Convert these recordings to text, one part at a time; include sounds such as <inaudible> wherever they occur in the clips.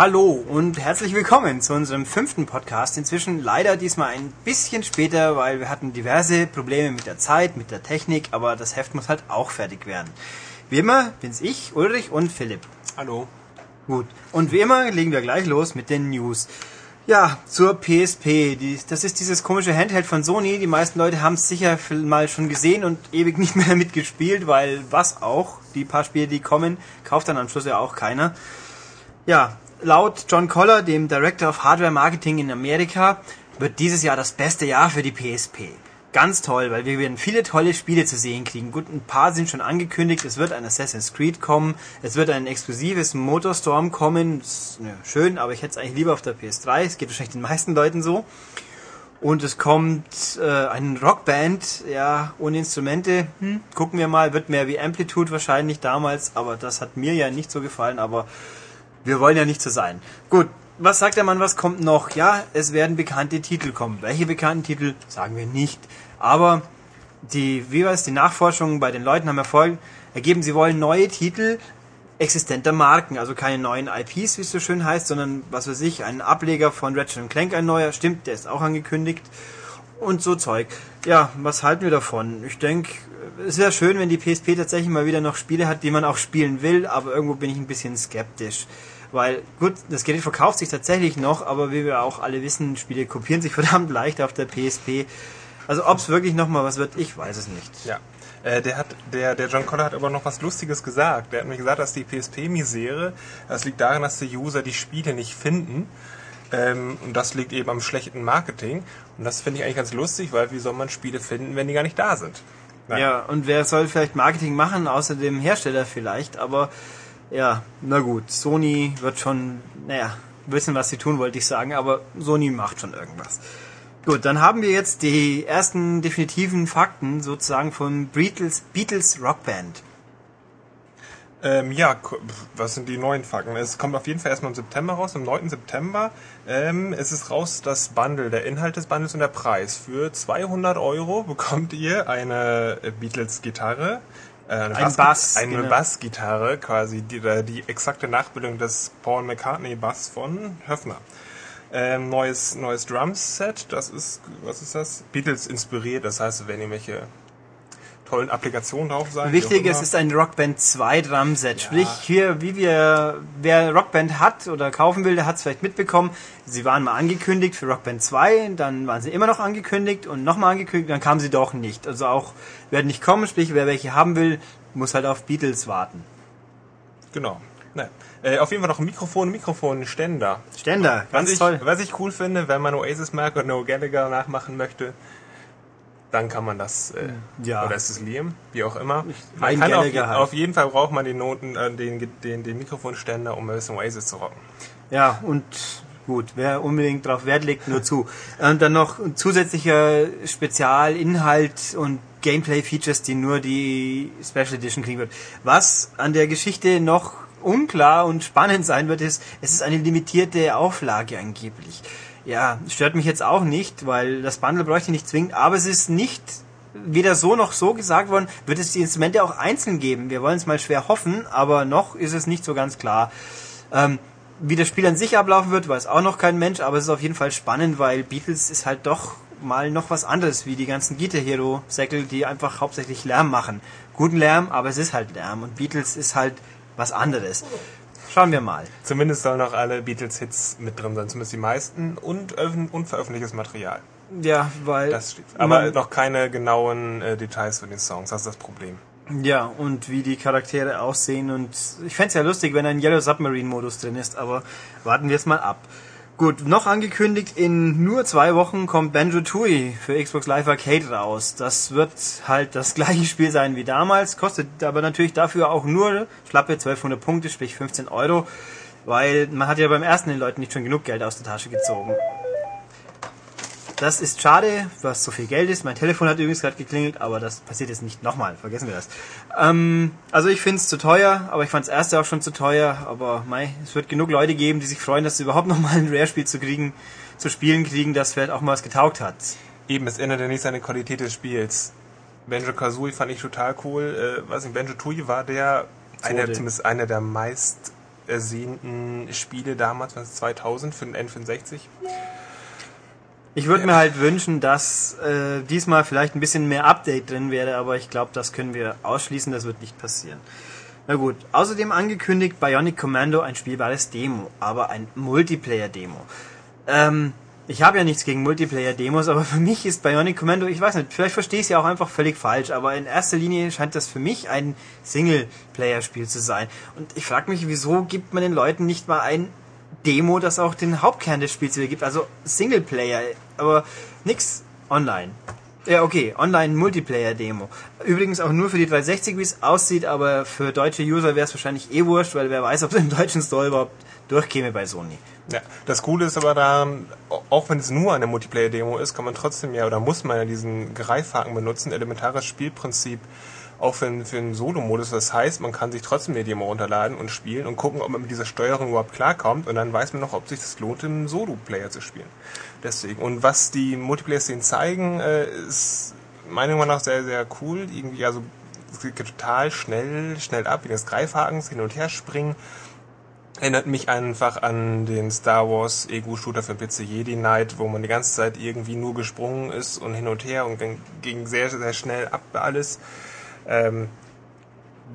Hallo und herzlich willkommen zu unserem fünften Podcast. Inzwischen leider diesmal ein bisschen später, weil wir hatten diverse Probleme mit der Zeit, mit der Technik, aber das Heft muss halt auch fertig werden. Wie immer bin's ich, Ulrich und Philipp. Hallo. Gut. Und wie immer legen wir gleich los mit den News. Ja, zur PSP. Das ist dieses komische Handheld von Sony. Die meisten Leute haben es sicher mal schon gesehen und ewig <laughs> nicht mehr mitgespielt, weil was auch, die paar Spiele, die kommen, kauft dann am Schluss ja auch keiner. Ja, laut John Coller, dem Director of Hardware Marketing in Amerika, wird dieses Jahr das beste Jahr für die PSP. Ganz toll, weil wir werden viele tolle Spiele zu sehen kriegen. Gut, ein paar sind schon angekündigt. Es wird ein Assassin's Creed kommen. Es wird ein exklusives Motorstorm kommen. Ist, ne, schön, aber ich hätte es eigentlich lieber auf der PS3. Es geht wahrscheinlich den meisten Leuten so. Und es kommt äh, ein Rockband, ja, ohne Instrumente. Hm, gucken wir mal, wird mehr wie Amplitude wahrscheinlich damals, aber das hat mir ja nicht so gefallen, aber wir wollen ja nicht so sein. Gut, was sagt der Mann, was kommt noch? Ja, es werden bekannte Titel kommen. Welche bekannten Titel, sagen wir nicht. Aber die, wie war es, die Nachforschungen bei den Leuten haben Erfolg ergeben, sie wollen neue Titel existenter Marken, also keine neuen IPs, wie es so schön heißt, sondern was weiß ich, ein Ableger von Ratchet Clank, ein neuer, stimmt, der ist auch angekündigt und so Zeug. Ja, was halten wir davon? Ich denke, es wäre schön, wenn die PSP tatsächlich mal wieder noch Spiele hat, die man auch spielen will, aber irgendwo bin ich ein bisschen skeptisch. Weil, gut, das Gerät verkauft sich tatsächlich noch, aber wie wir auch alle wissen, Spiele kopieren sich <laughs> verdammt leicht auf der PSP. Also ob es wirklich nochmal was wird, ich weiß es nicht. Ja. Äh, der hat, der, der John Coller hat aber noch was Lustiges gesagt. Der hat mir gesagt, dass die PSP-Misere, das liegt daran, dass die User die Spiele nicht finden. Ähm, und das liegt eben am schlechten Marketing. Und das finde ich eigentlich ganz lustig, weil wie soll man Spiele finden, wenn die gar nicht da sind? Nein. Ja, und wer soll vielleicht Marketing machen, außer dem Hersteller vielleicht, aber ja, na gut, Sony wird schon, naja, wissen, was sie tun, wollte ich sagen, aber Sony macht schon irgendwas. Gut, dann haben wir jetzt die ersten definitiven Fakten sozusagen von Beatles, Beatles Rockband. Ähm, ja, was sind die neuen Fakten? Es kommt auf jeden Fall erstmal im September raus, am 9. September. Ähm, es ist raus das Bundle, der Inhalt des Bundles und der Preis. Für 200 Euro bekommt ihr eine Beatles-Gitarre, äh, eine, Ein Bass, eine genau. Bassgitarre, quasi die, äh, die exakte Nachbildung des Paul McCartney Bass von Höfner. Ähm, neues neues Drumset, das ist was ist das? Beatles inspiriert, das heißt, wenn irgendwelche tollen Applikationen drauf sein. Wichtig, es ist ein Rockband 2 Drumset. Sprich, hier, wie wir, wer Rockband hat oder kaufen will, der hat es vielleicht mitbekommen. Sie waren mal angekündigt für Rockband 2, dann waren sie immer noch angekündigt und nochmal angekündigt, dann kamen sie doch nicht. Also auch, werden nicht kommen, sprich, wer welche haben will, muss halt auf Beatles warten. Genau. Ne. Äh, auf jeden Fall noch ein Mikrofon, ein Mikrofonständer. Ständer, ganz Was ich, toll. was ich cool finde, wenn man Oasis mag und No Gallagher nachmachen möchte, dann kann man das, äh, Ja. oder ist es Liam, wie auch immer. Man kann auf, halt. auf jeden Fall braucht man den Noten, äh, den, den, den Mikrofonständer, um ein bisschen Oasis zu rocken. Ja, und gut, wer unbedingt darauf Wert legt, nur zu. Und dann noch ein zusätzlicher Spezialinhalt und Gameplay-Features, die nur die Special Edition kriegen wird. Was an der Geschichte noch unklar und spannend sein wird, ist, es ist eine limitierte Auflage angeblich. Ja, stört mich jetzt auch nicht, weil das Bundle bräuchte ich nicht zwingend, aber es ist nicht weder so noch so gesagt worden, wird es die Instrumente auch einzeln geben. Wir wollen es mal schwer hoffen, aber noch ist es nicht so ganz klar. Ähm, wie das Spiel an sich ablaufen wird, weiß auch noch kein Mensch, aber es ist auf jeden Fall spannend, weil Beatles ist halt doch mal noch was anderes, wie die ganzen Guitar Hero Säckel, die einfach hauptsächlich Lärm machen. Guten Lärm, aber es ist halt Lärm und Beatles ist halt was anderes. Schauen wir mal. Zumindest sollen noch alle Beatles-Hits mit drin sein, zumindest die meisten, und unveröffentlichtes Material. Ja, weil Das steht. Aber noch keine genauen äh, Details für den Songs, das ist das Problem. Ja, und wie die Charaktere aussehen und ich fänd's ja lustig, wenn ein Yellow Submarine Modus drin ist, aber warten wir es mal ab. Gut, noch angekündigt, in nur zwei Wochen kommt Banjo Tooie für Xbox Live Arcade raus. Das wird halt das <laughs> gleiche Spiel sein wie damals, kostet aber natürlich dafür auch nur schlappe 1200 Punkte, sprich 15 Euro, weil man hat ja beim ersten den Leuten nicht schon genug Geld aus der Tasche gezogen. Das ist schade, was so viel Geld ist. Mein Telefon hat übrigens gerade geklingelt, aber das passiert jetzt nicht nochmal. Vergessen wir das. Ähm, also ich finde es zu teuer, aber ich fand das erste auch schon zu teuer. Aber mei, es wird genug Leute geben, die sich freuen, dass sie überhaupt <laughs> nochmal ein Rare-Spiel zu kriegen, zu spielen kriegen, das vielleicht auch mal was getaugt hat. Eben, es ändert ja nicht seine Qualität des Spiels. Banjo Kazooie fand ich total cool. Äh, was nicht, Banjo Tooie war der, einer, zumindest einer der meist ersehnten Spiele damals, was 2000 für den N64. Ich würde mir halt wünschen, dass äh, diesmal vielleicht ein bisschen mehr Update drin wäre, aber ich glaube, das können wir ausschließen, das wird nicht passieren. Na gut, außerdem angekündigt Bionic Commando ein spielbares Demo, aber ein Multiplayer-Demo. Ähm, ich habe ja nichts gegen Multiplayer-Demos, aber <laughs> für mich ist Bionic Commando, ich weiß nicht, vielleicht verstehe ich es ja auch einfach völlig falsch, aber in erster Linie scheint das für mich ein Singleplayer-Spiel zu sein. Und ich frage mich, wieso gibt man den Leuten nicht mal ein Demo, das auch den Hauptkern des Spiels wieder gibt. Also Singleplayer, aber nix online. Ja, okay, Online-Multiplayer-Demo. Übrigens auch nur für die 360, wie es aussieht, aber für deutsche User wäre es wahrscheinlich eh wurscht, weil wer weiß, <laughs> ob es im deutschen Store überhaupt durchkäme bei Sony. Ja, das Coole ist aber daran, auch wenn es nur eine Multiplayer-Demo ist, kann man trotzdem ja oder muss man ja diesen Greifhaken benutzen, elementares Spielprinzip auch für, für einen Solo-Modus. Das heißt, man kann sich trotzdem die Demo runterladen und spielen und gucken, ob man mit dieser Steuerung überhaupt klarkommt und dann weiß man noch, ob sich das lohnt, im Solo-Player zu spielen. Deswegen. Und was die Multiplayer-Szenen zeigen, äh, ist meiner Meinung nach sehr, sehr cool. Irgendwie, also, es geht total schnell, schnell ab, wie das Greifhakens, hin und her springen. Erinnert mich einfach an den Star Wars Ego-Shooter für PC Jedi Knight, wo man die ganze Zeit irgendwie nur gesprungen ist und hin und her und ging sehr, sehr schnell ab alles. Ähm,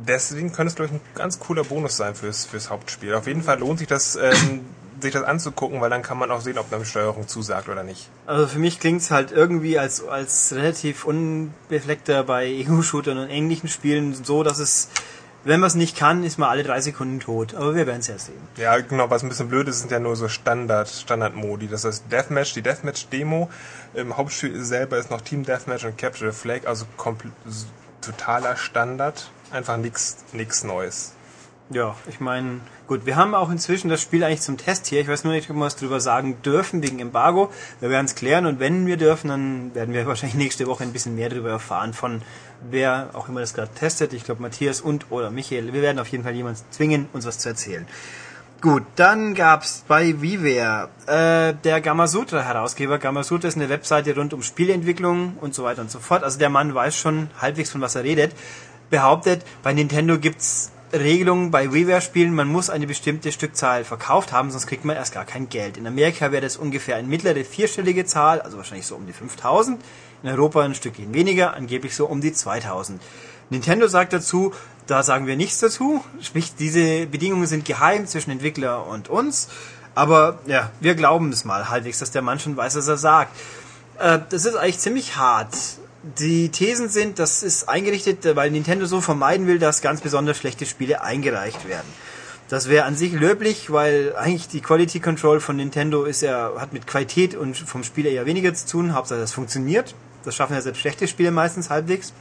deswegen könnte es, glaube ich, ein ganz cooler Bonus sein fürs, fürs Hauptspiel. Auf jeden Fall lohnt sich das, ähm, <clears throat> sich das anzugucken, weil dann kann man auch sehen, ob eine Steuerung zusagt oder nicht. Also für mich klingt es halt irgendwie als, als relativ unbefleckter bei Ego-Shootern und ähnlichen Spielen so, dass es wenn man es nicht kann, ist man alle drei Sekunden tot. Aber wir werden es ja sehen. Ja, genau. Was ein bisschen blöd ist, sind ja nur so Standard, Standard-Modi. Das heißt Deathmatch, die Deathmatch-Demo. Im Hauptspiel selber ist noch Team Deathmatch und Capture the Flag. Also komplett totaler Standard. Einfach nichts Neues. Ja, ich meine, gut, wir haben auch inzwischen das Spiel eigentlich zum Test hier. Ich weiß nur nicht, ob wir was drüber sagen dürfen wegen Embargo. Wir werden es klären und wenn wir dürfen, dann werden wir <laughs> wahrscheinlich nächste Woche ein bisschen mehr darüber erfahren von wer auch immer das gerade testet. Ich glaube Matthias und oder Michael. Wir werden auf jeden Fall jemanden zwingen, uns was zu erzählen. Gut, dann gab's bei Viver äh, der Gamasutra Herausgeber. Gamasutra ist eine Webseite rund um Spieleentwicklung und so weiter und so fort. Also der Mann weiß schon halbwegs von was er redet. Behauptet, bei Nintendo gibt's Regelungen bei WiiWare-Spielen, man muss eine bestimmte Stückzahl verkauft haben, sonst kriegt man erst gar kein Geld. In Amerika wäre das ungefähr eine mittlere vierstellige Zahl, also wahrscheinlich so um die 5000. In Europa ein Stückchen weniger, angeblich so um die 2000. Nintendo sagt dazu, da sagen wir nichts dazu. Sprich, diese Bedingungen sind geheim zwischen Entwickler und uns. Aber ja, wir glauben es mal halbwegs, dass der Mann schon weiß, was er sagt. Äh, das ist eigentlich ziemlich hart. Die Thesen sind, das ist eingerichtet, weil Nintendo so vermeiden will, dass ganz besonders schlechte Spiele eingereicht werden. Das wäre an sich löblich, weil eigentlich die Quality Control von Nintendo ist ja, hat mit Qualität und vom Spieler eher weniger zu tun. Hauptsache, das funktioniert. Das schaffen ja selbst schlechte Spiele meistens halbwegs.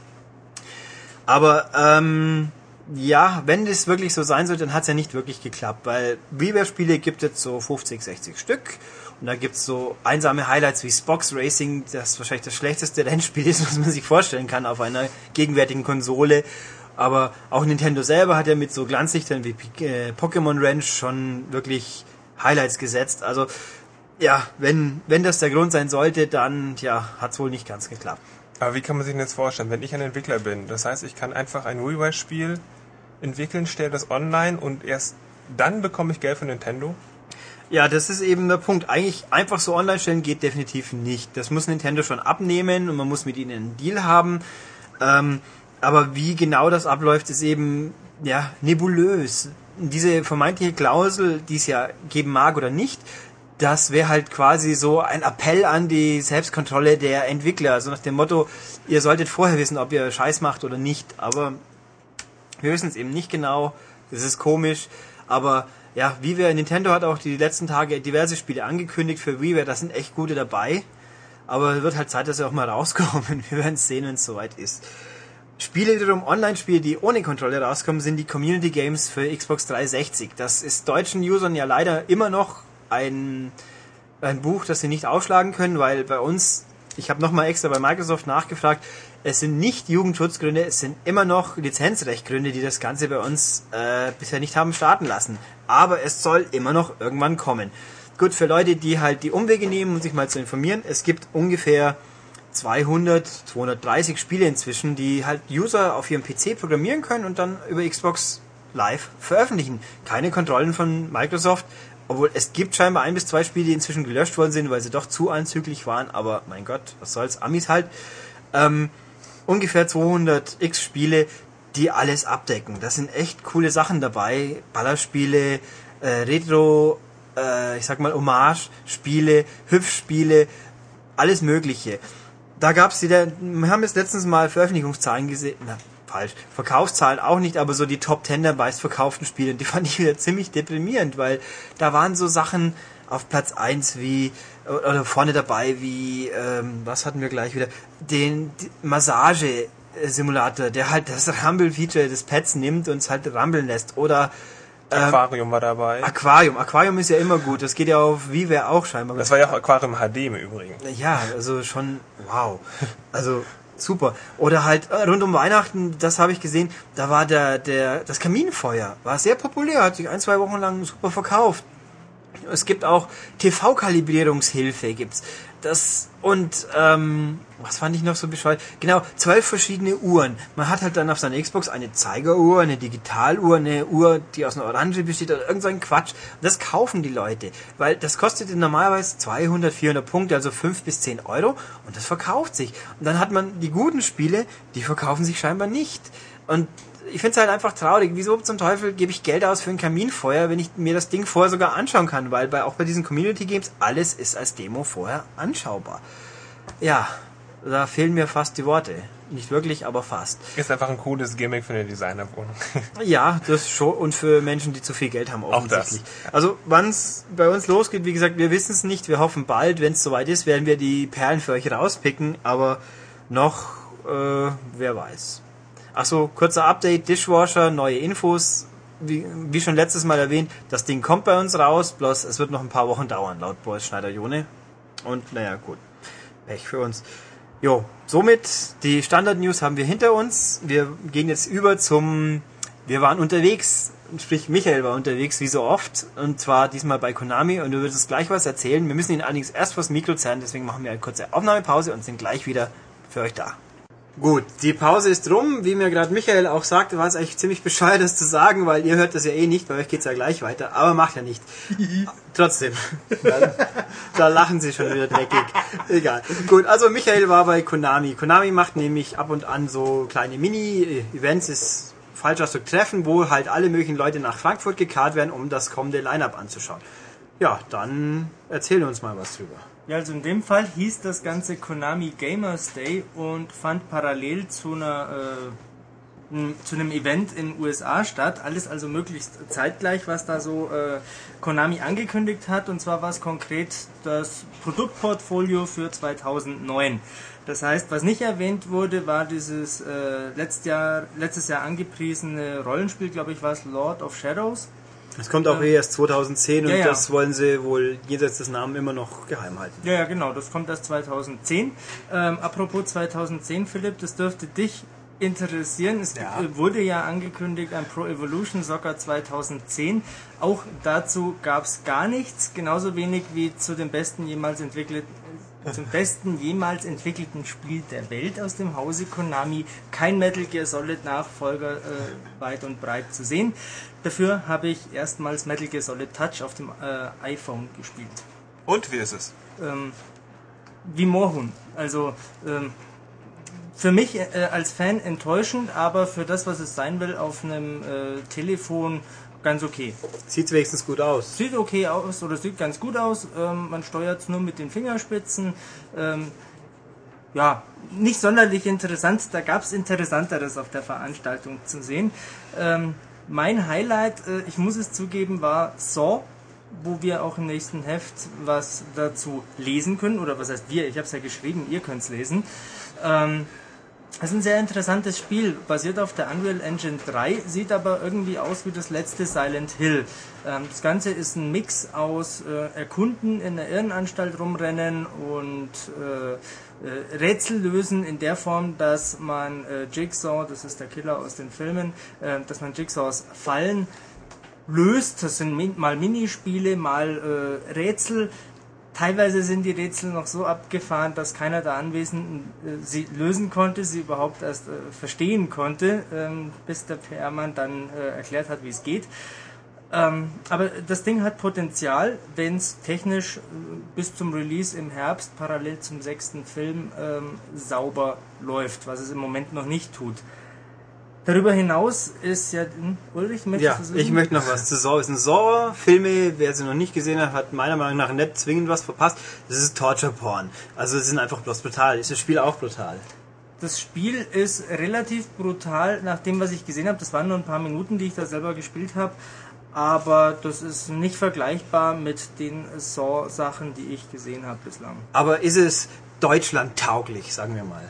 Aber ähm, ja, wenn das wirklich so sein sollte, dann hat es ja nicht wirklich geklappt, weil WiiWare-Spiele gibt es so 50, 60 Stück und da gibt es so einsame Highlights wie Spox Racing, das wahrscheinlich das schlechteste <laughs> Rennspiel ist, was man sich vorstellen kann auf einer gegenwärtigen Konsole. Aber auch Nintendo selber hat ja mit so Glanzlichtern wie äh, Pokémon Ranch schon wirklich Highlights gesetzt. Also ja, wenn, wenn das der Grund sein sollte, dann ja, hat es wohl nicht ganz geklappt. Aber wie kann man sich denn jetzt vorstellen, wenn ich ein Entwickler bin? Das heißt, ich kann einfach ein WiiWare-Spiel entwickeln, stelle das online und erst dann bekomme ich Geld von Nintendo? Ja, das ist eben der Punkt. Eigentlich einfach so online stellen geht definitiv nicht. Das muss Nintendo schon abnehmen und man muss mit ihnen einen Deal haben. Ähm, aber wie genau das abläuft, ist eben ja nebulös. Diese vermeintliche Klausel, die es ja geben mag oder nicht, das wäre halt quasi so ein Appell an die Selbstkontrolle der Entwickler. Also nach dem Motto, ihr solltet vorher wissen, ob ihr Scheiß macht oder nicht. Aber wir wissen es eben nicht genau. Das ist komisch. Aber ja, WiiWare, Nintendo hat auch die letzten Tage diverse Spiele angekündigt für WiiWare. Da sind echt gute dabei. Aber es wird halt Zeit, dass sie auch mal <laughs> rauskommen. Wir werden es sehen, wenn es soweit ist. Spiele wiederum, Online-Spiele, die ohne Kontrolle rauskommen, sind die Community Games für Xbox 360. Das ist deutschen Usern ja leider immer noch ein, ein Buch, das sie nicht aufschlagen können, weil bei uns, ich habe nochmal extra bei Microsoft nachgefragt, es sind nicht Jugendschutzgründe, es sind immer noch Lizenzrechtgründe, die das Ganze bei uns äh, bisher nicht haben starten lassen. Aber es soll immer noch irgendwann kommen. Gut, für Leute, die halt die Umwege nehmen, um sich mal zu informieren, es gibt ungefähr 200, 230 Spiele inzwischen, die halt User auf ihrem PC programmieren können und dann über Xbox live veröffentlichen. Keine Kontrollen von Microsoft, obwohl es gibt scheinbar ein bis zwei Spiele, die inzwischen gelöscht worden sind, weil sie doch zu anzüglich waren, aber mein Gott, was soll's, Amis halt. Ähm, ungefähr 200 X Spiele, die alles abdecken. Das sind echt coole Sachen dabei. Ballerspiele, äh, Retro, äh, ich sag mal Hommage-Spiele, Hüpfspiele, alles Mögliche. Da gab's wieder, wir haben jetzt letztens mal Veröffentlichungszahlen gesehen, na, falsch, Verkaufszahlen auch nicht, aber so die Top 10 der meistverkauften Spiele, die <laughs> fand ich wieder ziemlich deprimierend, weil da waren so Sachen auf Platz 1 wie, oder vorne dabei wie, ähm, was hatten wir gleich wieder, den Massage, Simulator, der halt das <laughs> Rumble-Feature des Pets nimmt und es halt rumbeln lässt. Oder ähm, Aquarium war dabei. Aquarium. Aquarium ist ja immer gut. Das geht ja auf Vive auch scheinbar. Das war ja auch Aquarium HD im Übrigen. Ja, also schon wow. Also super. Oder halt äh, rund um Weihnachten, das habe ich gesehen, da war der, der, das Kaminfeuer. War sehr populär, hat sich ein, zwei Wochen lang super verkauft. Es gibt auch TV-Kalibrierungshilfe, gibt's. Das und ähm, was fand ich noch so bescheuert? Genau, zwölf verschiedene Uhren. Man hat halt dann auf seiner Xbox eine Zeigeruhr, eine Digitaluhr, eine Uhr, die aus einer Orange besteht oder irgend so ein Quatsch. das kaufen die Leute, weil das kostet normalerweise 200, 400 Punkte, also 5 bis 10 Euro und das verkauft sich. Und dann hat man die guten Spiele, die verkaufen sich scheinbar nicht. Und ich finde es halt einfach traurig. Wieso zum Teufel gebe ich Geld aus für ein Kaminfeuer, wenn ich mir das Ding vorher sogar anschauen kann? Weil bei, auch bei diesen Community Games alles ist als Demo vorher anschaubar. Ja, da fehlen mir fast die Worte. Nicht wirklich, aber fast. Ist einfach ein cooles Gimmick für eine Designerwohnung. <laughs> ja, das schon. Und für Menschen, die zu viel Geld haben, offensichtlich. Auch das. Also, wann es bei uns losgeht, wie gesagt, wir wissen es nicht. Wir hoffen bald, wenn es soweit ist, werden wir die Perlen für euch rauspicken. Aber noch, äh, wer weiß. Achso, kurzer Update, Dishwasher, neue Infos. Wie, wie schon letztes Mal erwähnt, das Ding kommt bei uns raus, bloß es wird noch ein paar Wochen dauern, laut Boris Schneider-Jone. Und naja, gut. Pech für uns. Jo, somit die Standard-News haben wir hinter uns. Wir gehen jetzt über zum, wir waren unterwegs, sprich Michael war unterwegs, wie so oft, und zwar diesmal bei Konami, und du würdest gleich was erzählen. Wir müssen ihn allerdings erst vors Mikro zerren, deswegen machen wir eine kurze Aufnahmepause und sind gleich wieder für euch da. Gut, die Pause ist rum. Wie mir gerade Michael auch sagte, war es eigentlich ziemlich bescheuert, das zu sagen, weil ihr hört das ja eh nicht, bei euch geht's ja gleich weiter. Aber macht ja nicht. <laughs> Trotzdem. Da, lachen sie schon wieder dreckig. Egal. Gut, also Michael war bei Konami. Konami macht nämlich ab und an so kleine Mini-Events, ist falsch Ausdruck Treffen, wo halt alle möglichen Leute nach Frankfurt gekarrt werden, um das kommende Line-Up anzuschauen. Ja, dann erzähl uns mal was drüber. Ja, also in dem Fall hieß das Ganze Konami Gamers Day und fand parallel zu einer äh, zu einem Event in den USA statt. Alles also möglichst zeitgleich, was da so äh, Konami angekündigt hat. Und zwar war es konkret das Produktportfolio für 2009. Das heißt, was nicht erwähnt wurde, war dieses äh, letztes, Jahr, letztes Jahr angepriesene Rollenspiel, glaube ich, war es Lord of Shadows. Es kommt auch ja. erst 2010 und ja, ja. das wollen sie wohl jenseits des Namens immer noch geheim halten. Ja, ja, genau, das kommt erst 2010. Ähm, apropos 2010, Philipp, das dürfte dich interessieren. Es ja. wurde ja angekündigt ein Pro Evolution Soccer 2010. Auch dazu gab es gar nichts, genauso wenig wie zu den besten jemals entwickelten zum besten jemals entwickelten Spiel der Welt aus dem Hause Konami. Kein Metal Gear Solid Nachfolger äh, weit und breit zu sehen. Dafür habe ich erstmals Metal Gear Solid Touch auf dem äh, iPhone gespielt. Und wie ist es? Ähm, wie Moorhuhn. Also ähm, für mich äh, als Fan enttäuschend, aber für das, was es sein will, auf einem äh, Telefon ganz okay. Sieht wenigstens gut aus. Sieht okay aus oder sieht ganz gut aus. Ähm, man steuert es nur mit den Fingerspitzen. Ähm, ja, nicht sonderlich interessant. Da gab es Interessanteres auf der Veranstaltung zu sehen. Ähm, mein Highlight, äh, ich muss es zugeben, war Saw, wo wir auch im nächsten Heft was dazu lesen können. Oder was heißt wir? Ich habe es ja geschrieben, ihr könnt es lesen. Ähm, es ist ein sehr interessantes Spiel, basiert auf der Unreal Engine 3, sieht aber irgendwie aus wie das letzte Silent Hill. Ähm, das Ganze ist ein Mix aus äh, Erkunden in der Irrenanstalt rumrennen und äh, äh, Rätsel lösen in der Form, dass man Jigsaw, das ist der Killer aus den Filmen, dass man Jigsaws Fallen löst. Das sind mal Minispiele, mal Rätsel. Teilweise sind die Rätsel noch so abgefahren, dass keiner der Anwesenden äh, sie lösen konnte, sie überhaupt erst äh, verstehen konnte, ähm, bis der PR-Mann dann äh, erklärt hat, wie es geht. Ähm, aber das Ding hat Potenzial, wenn es technisch äh, bis zum Release im Herbst parallel zum sechsten Film ähm, sauber läuft, was es im Moment noch nicht tut. Darüber hinaus ist ja hm, Ulrich, möchtest Ja, ich möchte noch was zu Saw. Es sind Saw-Filme, wer sie noch nicht gesehen hat, hat meiner Meinung nach nicht zwingend was verpasst. Das ist Torture-Porn. Also es sind einfach bloß brutal. Ist das Spiel auch brutal? Das Spiel ist relativ brutal, nach dem, was ich gesehen habe. Das waren nur ein paar Minuten, die ich da selber gespielt habe. Aber das ist nicht vergleichbar mit den Saw-Sachen, die ich gesehen habe bislang. Aber ist es Deutschland tauglich, sagen wir mal?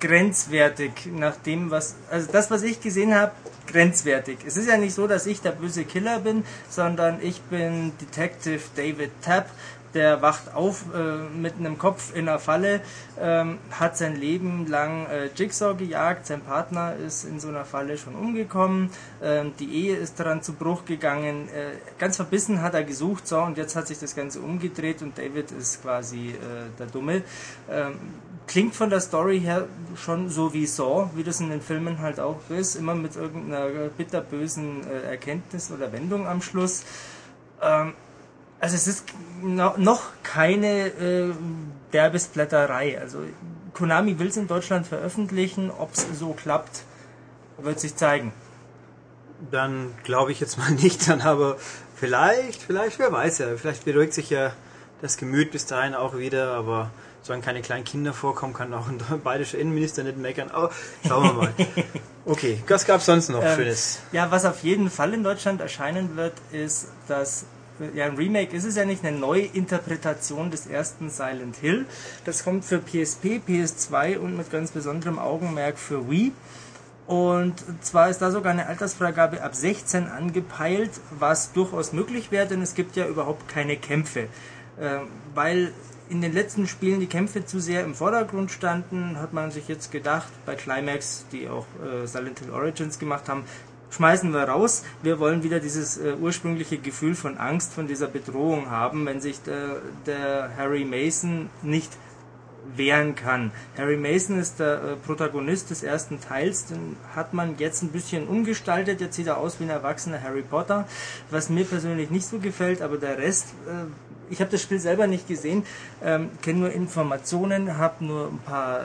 Grenzwertig nach dem, was, also das, was ich gesehen habe, grenzwertig. Es ist ja nicht so, dass ich der böse Killer bin, sondern ich bin Detective David Tapp, der wacht auf äh, mit einem Kopf in einer Falle, ähm, hat sein Leben lang äh, Jigsaw gejagt, sein Partner ist in so einer Falle schon umgekommen, ähm, die Ehe ist daran zu Bruch gegangen, äh, ganz verbissen hat er gesucht, so und jetzt hat sich das Ganze umgedreht und David ist quasi äh, der Dumme. Ähm, klingt von der Story her schon so wie Saw, wie das in den Filmen halt auch ist, immer mit irgendeiner bitterbösen äh, Erkenntnis oder Wendung am Schluss. Ähm, also es ist no, noch keine äh, Derbesblätterei. Also Konami will es in Deutschland veröffentlichen, ob es so klappt, wird sich zeigen. Dann glaube ich jetzt mal nicht dann, aber vielleicht, vielleicht, wer weiß ja, vielleicht beruhigt sich ja das Gemüt bis dahin auch wieder, aber solange keine kleinen Kinder vorkommen, kann auch ein <laughs> bayerischer Innenminister nicht meckern. Aber schauen wir mal. Okay, was gab's sonst noch Ähm, Schönes? Ja, was auf jeden Fall in Deutschland erscheinen wird, ist das ja, ein Remake ist es ja nicht, eine Neuinterpretation des ersten Silent Hill. Das kommt für PSP, PS2 und mit ganz besonderem Augenmerk für Wii. Und zwar ist da sogar eine Altersfreigabe ab 16 angepeilt, was durchaus möglich wäre, denn es gibt ja überhaupt keine Kämpfe. Ähm, weil in den letzten Spielen die Kämpfe zu sehr im Vordergrund standen, hat man sich jetzt gedacht, bei Climax, die auch äh, Silent Hill Origins gemacht haben, schmeißen wir raus. Wir wollen wieder dieses äh, ursprüngliche Gefühl von Angst, von dieser Bedrohung haben, wenn sich der, der Harry Mason nicht wehren kann. Harry Mason ist der äh, Protagonist des ersten Teils, den hat man jetzt ein bisschen umgestaltet. Jetzt sieht er aus wie ein erwachsener Harry Potter, was mir persönlich nicht so gefällt, aber der Rest, äh, ich habe das Spiel selber nicht gesehen, ähm, kenne nur Informationen, habe nur ein paar äh,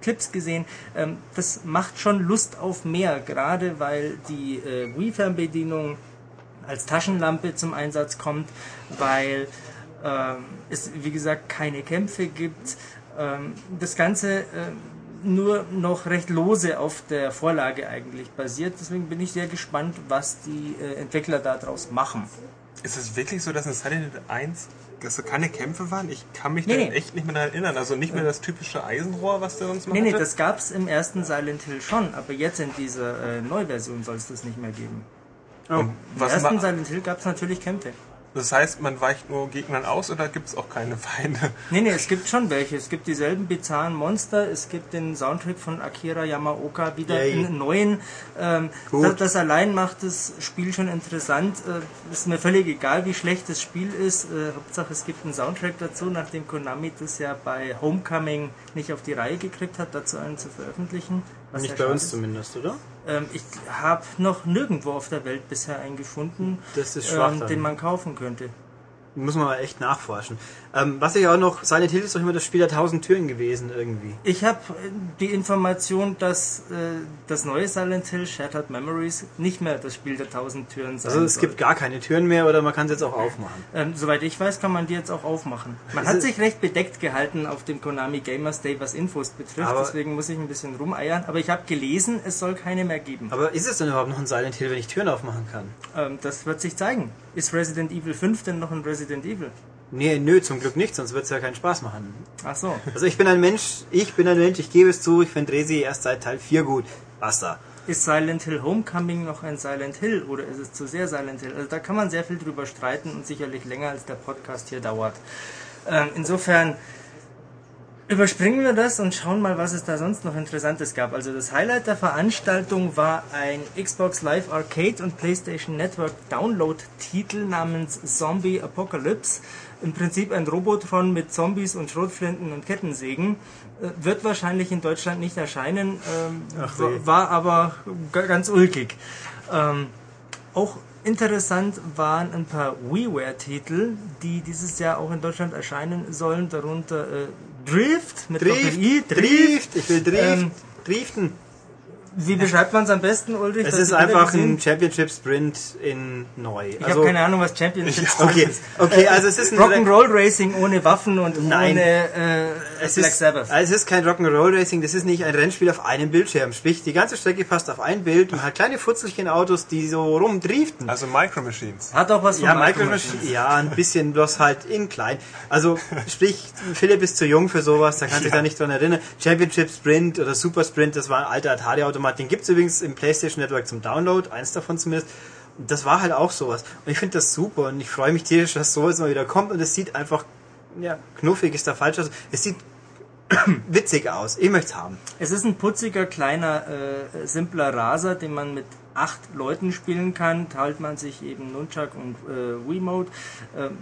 Clips gesehen. Ähm, das macht schon Lust auf mehr, gerade weil die äh, Wii-Fernbedienung als Taschenlampe zum Einsatz kommt, weil ähm, es, wie gesagt, keine Kämpfe gibt. Ähm, das Ganze äh, nur noch recht lose auf der Vorlage eigentlich basiert. Deswegen bin ich sehr gespannt, was die äh, Entwickler daraus machen. Ist es wirklich so, dass in Silent Hill 1 dass so keine Kämpfe waren? Ich kann mich Nee, da nee. echt nicht mehr daran erinnern. Also nicht mehr das typische Eisenrohr, was der sonst mal Nee, nee, das gab's im ersten Silent Hill schon, aber jetzt in dieser äh, Neuversion soll es das nicht mehr geben. Und Im ersten Silent Hill gab's natürlich Kämpfe. Das heißt, man weicht nur Gegnern aus oder gibt es auch keine Feinde? Nee, nee, es gibt schon welche. Es gibt dieselben bizarren Monster. Es gibt den Soundtrack von Akira Yamaoka wieder Yay. in neuen. Ähm, das, das allein macht das Spiel schon interessant. Äh, ist mir völlig egal, wie schlecht das Spiel ist. Äh, Hauptsache, es gibt einen Soundtrack dazu, nachdem Konami das ja bei Homecoming nicht auf die Reihe gekriegt hat, dazu einen zu veröffentlichen. Was Nicht bei uns ist. zumindest, oder? Ähm, ich habe noch nirgendwo auf der Welt bisher einen gefunden, Das ist schwach ähm, den man kaufen könnte. Muss man mal echt nachforschen. Ähm, was ich auch noch, Silent Hill ist doch immer das Spiel der tausend Türen gewesen irgendwie. Ich habe die Information, dass äh, das neue Silent Hill Shattered Memories nicht mehr das Spiel der tausend Türen sein Also es soll. gibt gar keine Türen mehr oder man kann es jetzt auch aufmachen. Ähm, soweit ich weiß, kann man die jetzt auch aufmachen. Man Ist hat sich recht bedeckt gehalten auf dem Konami Gamers Day, was Infos betrifft. Deswegen muss ich ein bisschen rumeiern. Aber ich habe gelesen, es soll keine mehr geben. Aber ist es denn überhaupt noch ein Silent Hill, wenn ich Türen aufmachen kann? Ähm, das wird sich zeigen. Ist Resident Evil 5 denn noch ein Resident Evil? Nee, nö, zum Glück nicht, sonst wird es ja keinen Spaß machen. Ach so. Also ich bin ein Mensch, ich bin ein Mensch, ich gebe es zu, ich finde Resi erst seit Teil 4 gut. Basta. Ist Silent Hill Homecoming noch ein Silent Hill oder ist es zu sehr Silent Hill? Also da kann man sehr viel drüber streiten und sicherlich länger als der Podcast hier dauert. Ähm, insofern Überspringen wir das und schauen mal, was es da sonst noch Interessantes gab. Also das Highlight der Veranstaltung war ein Xbox Live Arcade und PlayStation Network Download-Titel namens Zombie Apocalypse. Im Prinzip ein Robotron mit Zombies und Schrotflinten und Kettensägen. Äh, Wird wahrscheinlich in Deutschland nicht erscheinen, ähm, Ach war aber ganz ulkig. Ähm, auch interessant waren ein paar WiiWare-Titel, die dieses Jahr auch in Deutschland erscheinen sollen, darunter äh, Drift mit Drift, Doppel-I, Drift, ich will Drift, Ähm, Driften. Wie beschreibt man es am besten, Ulrich? Es ist einfach ein Championship Sprint in neu. Ich habe keine Ahnung, was Championship Okay, ist. okay, also es ist ein Rock'n'Roll Racing ohne Waffen und Nein. ohne äh, es Black ist, Sabbath. also es ist kein Rock'n'Roll Racing, das ist nicht ein Rennspiel auf einem Bildschirm. Sprich, die ganze Strecke passt auf ein Bild und hat kleine Futzelchen Autos, die so rumdriften. Also Micro Machines. Hat auch was von Ja, Micro Machines. ja, ein bisschen bloß halt in klein. Also, sprich, Philipp ist zu jung für sowas, da kann sich da nicht dran erinnern. Championship Sprint oder Super Sprint, das war ein alter Atari-Automat, den gibt's übrigens im PlayStation Network zum Download, eins davon zumindest. Das war halt auch sowas. Und ich finde das super und ich freue mich tierisch, dass sowas mal wieder kommt und es sieht einfach, ja, knuffig ist da falsch aus. Es sieht <clears throat> witzig aus. Ich möchte es haben. Es ist ein putziger, kleiner, äh, simpler Raser, den man mit acht Leuten spielen kann. Teilt man sich eben Nunchuck und äh, Wiimote. Ähm,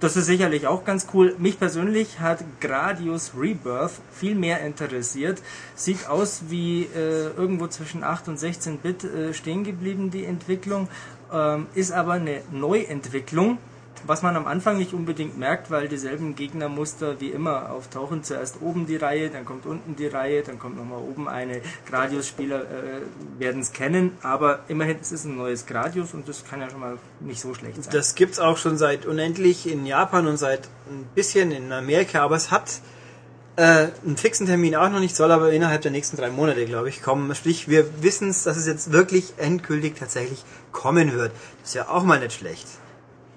das ist sicherlich auch ganz cool. Mich persönlich hat Gradius Rebirth viel mehr interessiert. Sieht aus wie äh, irgendwo zwischen 8 und 16 Bit äh, stehen geblieben, die Entwicklung. Ähm, ist aber eine Neuentwicklung. Was man am Anfang nicht unbedingt merkt, weil dieselben Gegnermuster wie immer auftauchen. Zuerst oben die Reihe, dann kommt unten die Reihe, dann kommt nochmal oben eine. Gradius-Spieler äh, werden es kennen, aber immerhin es ist ein neues Gradius und das kann ja schon mal nicht so schlecht sein. Das gibt's auch schon seit unendlich in Japan und seit ein bisschen in Amerika, aber es hat äh, einen fixen Termin auch noch nicht, soll aber innerhalb der nächsten drei Monate, glaube ich, kommen. Sprich, wir wissen es, dass es jetzt wirklich endgültig tatsächlich kommen wird. Das ist ja auch mal nicht schlecht.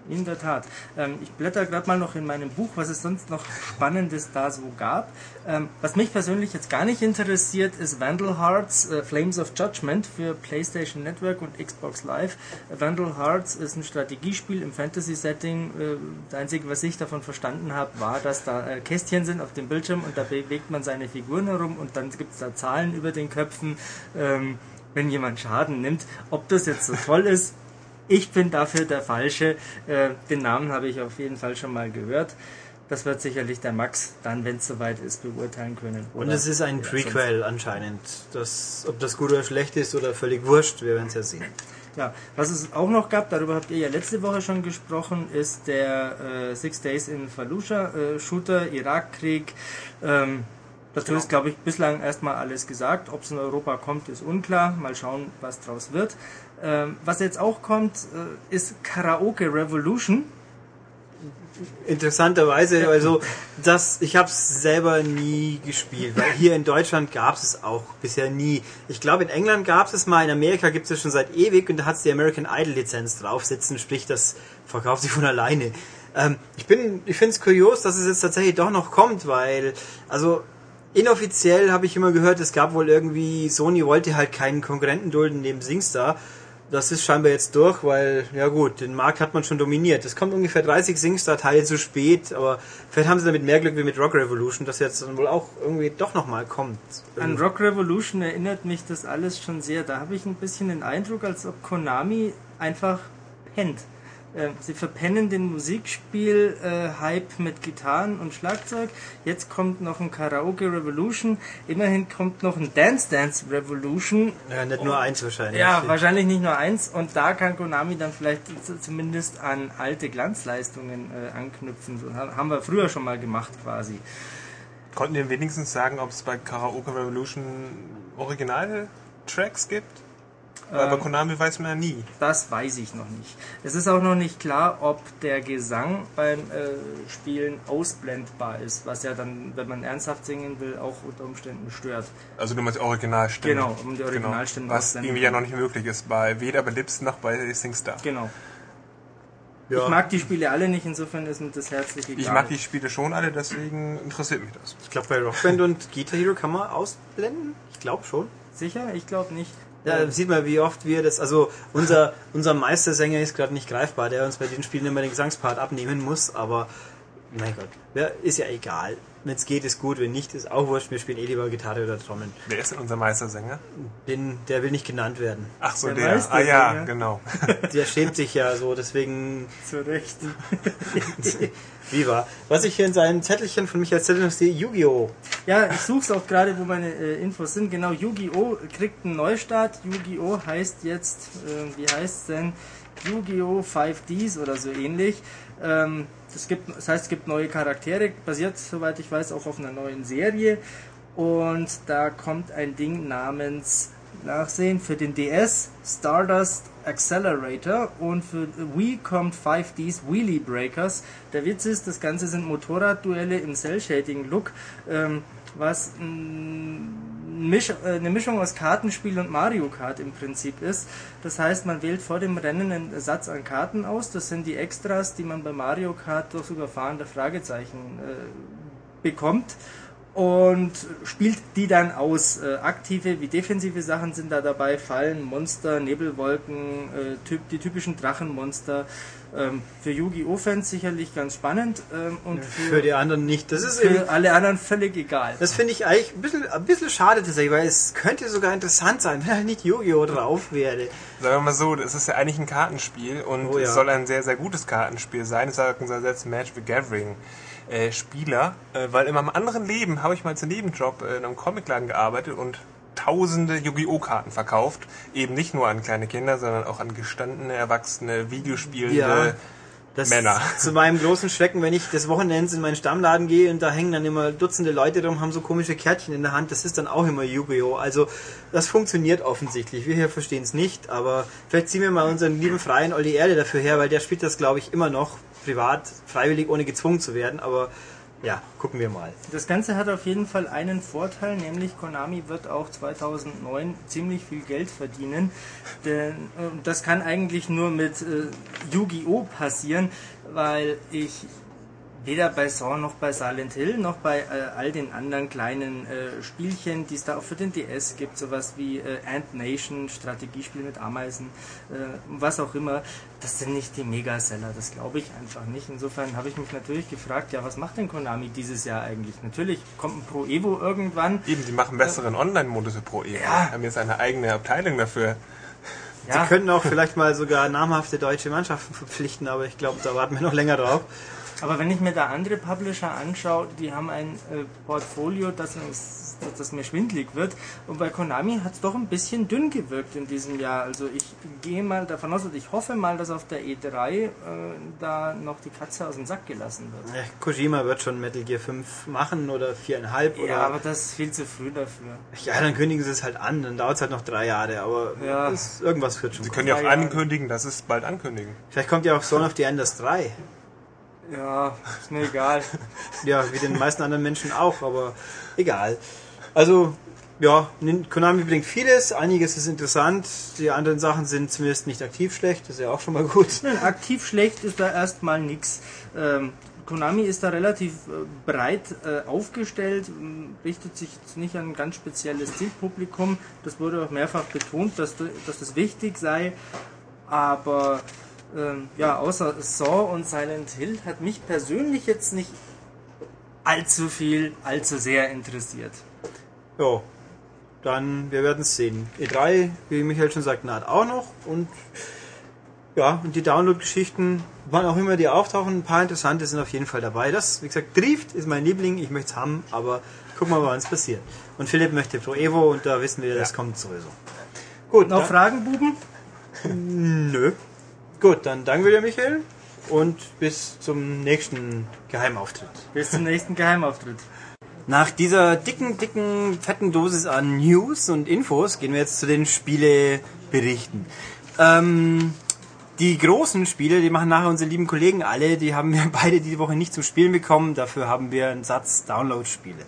In der Tat. Ähm, ich blätter gerade mal noch in meinem Buch, was es sonst noch Spannendes da so gab. Ähm, was mich persönlich jetzt gar nicht interessiert, ist Vandal Hearts äh, Flames of Judgment für PlayStation Network und Xbox Live. Vandal Hearts ist ein Strategiespiel im Fantasy-Setting. Äh, das Einzige, was ich davon verstanden habe, war, dass da äh, Kästchen sind auf dem Bildschirm und da bewegt man seine Figuren herum und dann gibt es da Zahlen über den Köpfen, ähm, wenn jemand Schaden nimmt. Ob das jetzt so toll ist, ich bin dafür der Falsche. Äh, den Namen habe ich auf jeden Fall schon mal gehört. Das wird sicherlich der Max dann, wenn es soweit ist, beurteilen können. Und Oder- es ist ein Prequel anscheinend. Das, ob das gut oder schlecht ist oder völlig wurscht, wir werden es ja sehen. Ja, was es auch noch gab, darüber habt ihr ja letzte Woche schon gesprochen, ist der äh, Six Days in Fallujah äh, Shooter, Irakkrieg. Ähm, dazu ist, glaube ich, bislang erstmal alles gesagt. Ob es in Europa kommt, ist unklar. Mal schauen, was draus wird. Ähm, was jetzt auch kommt, äh, ist Karaoke Revolution. Interessanterweise, also das, ich habe es selber nie gespielt, weil hier in Deutschland gab es auch bisher nie. Ich glaube, in England gab es mal, in Amerika gibt es schon seit ewig und da hat es die American Idol Lizenz drauf sitzen, sprich, das verkauft sich von alleine. Ähm, ich bin, ich finde es kurios, dass es jetzt tatsächlich doch noch kommt, weil, also inoffiziell habe ich immer gehört, es gab wohl irgendwie, Sony wollte halt keinen Konkurrenten dulden neben SingStar. Das ist scheinbar jetzt durch, weil, ja gut, den Markt hat man schon dominiert. Es kommt ungefähr 30 SingStar-Teile zu spät, aber vielleicht haben sie damit mehr Glück wie mit Rock Revolution, dass jetzt dann wohl auch irgendwie doch nochmal kommt. An Rock Revolution erinnert mich das alles schon sehr. Da habe ich ein bisschen den Eindruck, als ob Konami einfach pennt. Äh, Sie verpennen den Musikspiel-Hype mit Gitarren und Schlagzeug. Jetzt kommt noch ein Karaoke Revolution. Immerhin kommt noch ein Dance Dance Revolution. Ja, nicht nur eins wahrscheinlich. Ja, wahrscheinlich nicht nur eins. Und da kann Konami dann vielleicht zumindest an alte Glanzleistungen äh, anknüpfen. So ha- haben wir früher schon mal gemacht quasi. Konnten wir wenigstens sagen, ob es bei Karaoke Revolution Original-Tracks gibt? Bei Ähm, Konami weiß man ja nie. Das weiß ich noch nicht. Es ist auch noch nicht klar, ob der Gesang beim äh, Spielen ausblendbar ist, was ja dann, wenn man ernsthaft singen will, auch unter Umständen stört. Also du meinst Originalstimmen. Genau, um die Originalstimmen Genau. Was irgendwie ja noch nicht möglich ist, bei weder bei Lips noch bei SingStar. Genau. Ja. Ich mag die Spiele alle nicht, insofern ist mir das herzlich egal. Ich mag die Spiele schon alle, deswegen interessiert mich das. Ich glaube, bei Rockband und Guitar Hero kann man ausblenden. Ich glaube schon. Sicher? Ich glaube nicht. Ja, sieht man, wie oft wir das, also unser, unser Meistersänger ist gerade nicht greifbar, der uns bei den Spielen immer den Gesangspart abnehmen muss, aber mein Gott, ist ja egal. Wenn es geht, ist gut. Wenn nicht, ist auch wurscht. Wir spielen eh lieber Gitarre oder Trommeln. Wer ist denn unser Meistersänger? Den, der will nicht genannt werden. Ach so, Der der. Ah ja, genau. <laughs> Der schämt sich ja so, deswegen Zu Recht. <laughs> Viva. Was ich hier in seinem Zettelchen von Michael Zettel noch sehe, Yu-Gi-Oh! Ja, ich suche es auch gerade, wo meine äh, Infos sind. Genau, Yu-Gi-Oh! kriegt einen Neustart. Yu-Gi-Oh! heißt jetzt, äh, wie heißt denn? Yu-Gi-Oh! 5Ds oder so ähnlich. Ähm, das, gibt, das heißt, es gibt neue Charaktere, basiert, soweit ich weiß, auch auf einer neuen Serie. Und da kommt ein Ding namens Nachsehen für den DS Stardust Accelerator und für Wii kommt 5Ds Wheelie Breakers. Der Witz ist, das Ganze sind Motorradduelle im Cell-Shading-Look, ähm, was äh, eine Mischung aus Kartenspiel und Mario Kart im Prinzip ist. Das heißt, man wählt vor dem Rennen einen Satz an Karten aus. Das sind die Extras, die man bei Mario Kart durch Überfahren der Fragezeichen äh, bekommt und spielt die dann aus. Äh, aktive wie defensive Sachen sind da dabei, Fallen, Monster, Nebelwolken, äh, typ, die typischen Drachenmonster. Ähm, für Yu-Gi-Oh! Fans sicherlich ganz spannend ähm, und Für für, die anderen nicht. Das ist eben, für alle anderen völlig egal. das finde ich eigentlich ein bisschen, ein bisschen schade tatsächlich, weil es könnte sogar interessant sein, <laughs> wenn halt nicht Yu-Gi-Oh! drauf wäre. Sagen wir mal so, das ist ja eigentlich ein Kartenspiel und Oh ja. es soll ein sehr, sehr gutes Kartenspiel sein. Es soll selbst Match the Gathering. Äh, Spieler, äh, weil in meinem anderen Leben habe ich mal als Nebenjob äh, in einem Comicladen gearbeitet und tausende Yu-Gi-Oh! Karten verkauft. Eben nicht nur an kleine Kinder, sondern auch an gestandene, erwachsene, Videospielende Ja. Das Männer. Zu meinem großen Schrecken, wenn ich des Wochenends in meinen Stammladen gehe und da hängen dann immer Dutzende Leute rum, haben so komische Kärtchen in der Hand, das ist dann auch immer Yu-Gi-Oh! Also das funktioniert offensichtlich. Wir hier verstehen es nicht, aber vielleicht ziehen wir mal unseren lieben freien Olli Erde dafür her, weil der spielt das, glaube ich, immer noch privat, freiwillig, ohne gezwungen zu werden. Aber ja, gucken wir mal. Das Ganze hat auf jeden Fall einen Vorteil, nämlich Konami wird auch 2009 ziemlich viel Geld verdienen. Denn äh, das kann eigentlich nur mit äh, Yu-Gi-Oh! passieren, weil ich weder bei Saw noch bei Silent Hill noch bei äh, all den anderen kleinen äh, Spielchen, die es da auch für den DS gibt, sowas wie äh, Ant Nation, Strategiespiel mit Ameisen, äh, was auch immer, das sind nicht die Megaseller, das glaube ich einfach nicht. Insofern habe ich mich natürlich gefragt, ja, was macht denn Konami dieses Jahr eigentlich? Natürlich kommt ein Pro Evo irgendwann. Eben, die machen besseren Online-Modus für Pro Evo. Ja. Haben jetzt eine eigene Abteilung dafür. Ja, Sie können auch vielleicht mal sogar namhafte deutsche Mannschaften verpflichten, aber ich glaube, da warten wir noch länger drauf. Aber wenn ich mir da andere Publisher anschaue, die haben ein äh, Portfolio, das, uns, das, das mir schwindlig wird. Und bei Konami hat es doch ein bisschen dünn gewirkt in diesem Jahr. Also ich gehe mal davon aus und ich hoffe mal, dass auf der E3 äh, da noch die Katze aus dem Sack gelassen wird. Ja, Kojima wird schon Metal Gear 5 machen oder 4,5 oder. Ja, aber das ist viel zu früh dafür. Ja, dann kündigen sie es halt an, dann dauert es halt noch drei Jahre, aber Ja. irgendwas wird schon Sie kommen. können ja auch ankündigen, dass es bald ankündigen. Vielleicht kommt ja auch Son of the Enders 3. Ja, ist mir egal. <laughs> Ja, wie den meisten anderen Menschen auch, aber egal. Also, ja, Konami bringt vieles, einiges ist interessant, die anderen Sachen sind zumindest nicht aktiv schlecht, das ist ja auch schon mal gut. Nein, aktiv schlecht ist da erstmal nichts. Ähm, Konami ist da relativ äh, breit äh, aufgestellt, m, richtet sich jetzt nicht an ein ganz spezielles Zielpublikum. Das wurde auch mehrfach betont, dass das wichtig sei. Aber ähm, ja, außer Saw und Silent Hill hat mich persönlich jetzt nicht allzu viel, allzu sehr interessiert. Ja, dann, wir werden es sehen. E3, wie Michael schon sagt, naht auch noch und ja, und die Download-Geschichten, wann auch immer die auftauchen, ein paar interessante sind auf jeden Fall dabei. Das, wie gesagt, Drift ist mein Liebling, ich möchte es haben, aber gucken wir mal, wann es passiert. Und Philipp möchte Pro Evo und da wissen wir, das Ja. kommt sowieso. Gut, Noch dann- Fragen, Buben? Nö. Gut, dann danken wir dir, Michael. Und bis zum nächsten Geheimauftritt. Bis zum nächsten Geheimauftritt. Nach dieser dicken, dicken, fetten Dosis an News und Infos gehen wir jetzt zu den Spieleberichten. Ähm, die großen Spiele, die machen nachher unsere lieben Kollegen alle, die haben wir <laughs> beide die Woche nicht zum Spielen bekommen. Dafür haben wir einen Satz Download-Spiele.